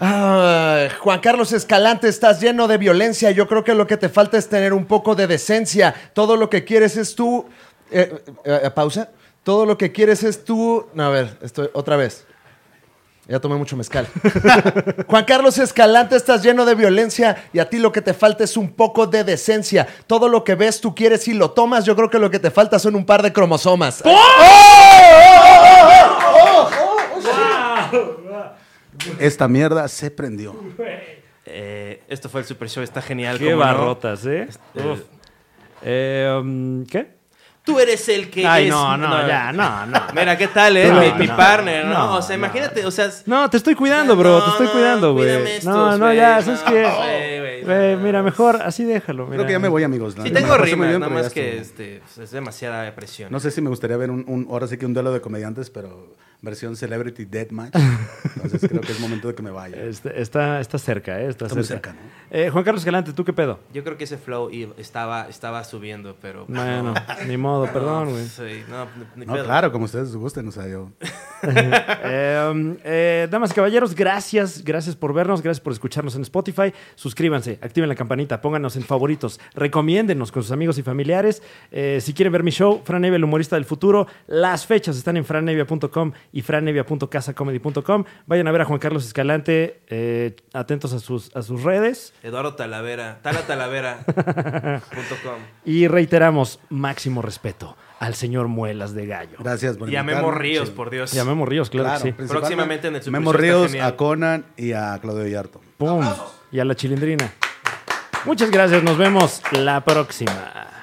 Ah, Juan Carlos Escalante, estás lleno de violencia. Yo creo que lo que te falta es tener un poco de decencia. Todo lo que quieres es tú. Eh, eh, eh, pausa. Todo lo que quieres es tú. No, a ver, estoy otra vez. Ya tomé mucho mezcal. Juan Carlos Escalante, estás lleno de violencia y a ti lo que te falta es un poco de decencia. Todo lo que ves, tú quieres y lo tomas. Yo creo que lo que te falta son un par de cromosomas. Esta mierda se prendió. Eh, esto fue el Super Show, está genial. Qué ¿cómo no? barrotas, ¿eh? Uf. Eh, um, ¿Qué? Tú eres el que Ay, es... no, no, ya, no, no. Mira, ¿qué tal, eh? No, mi, mi no, partner, ¿no? no, O sea, no. imagínate, o sea... No, te estoy cuidando, bro. No, te estoy no, cuidando, güey. No, no, ya, no, ¿sabes qué? güey, güey, Güey, no. mira, mejor así déjalo. Creo mira. que ya me voy, amigos. Sí tengo rimas, bien, nada más que este, pues, es demasiada presión. No sé si me gustaría ver un, un- ahora sí que un duelo de comediantes, pero versión Celebrity Deathmatch. Entonces creo que es momento de que me vaya. Está, está, está cerca, ¿eh? Está, Está muy cerca. cerca, ¿no? Eh, Juan Carlos Galante, ¿tú qué pedo? Yo creo que ese flow iba- estaba, estaba subiendo, pero... Bueno, ni modo, perdón, güey. Sí, no, ni No, pedo. claro, como ustedes gusten, o sea, yo. Eh, um, eh, damas y caballeros, gracias, gracias por vernos, gracias por escucharnos en Spotify. Suscríbanse, activen la campanita, pónganos en favoritos, recomiéndenos con sus amigos y familiares. Eh, si quieren ver mi show, Fran Evia, el humorista del futuro, las fechas están en franevia.com y franevia.casacomedy.com. Vayan a ver a Juan Carlos Escalante, eh, atentos a sus, a sus redes. Eduardo Talavera, talatalavera.com. Y reiteramos, máximo respeto al señor Muelas de Gallo. Gracias por Y a invitarme. Memo Ríos, Sí. por Dios. Y a Memo Ríos, claro, Claro, que sí. principalmente Próximamente en el Memo Ríos, a Conan y a Claudio Villarto. ¡Pum! Y a la chilindrina. Muchas gracias, nos vemos la próxima.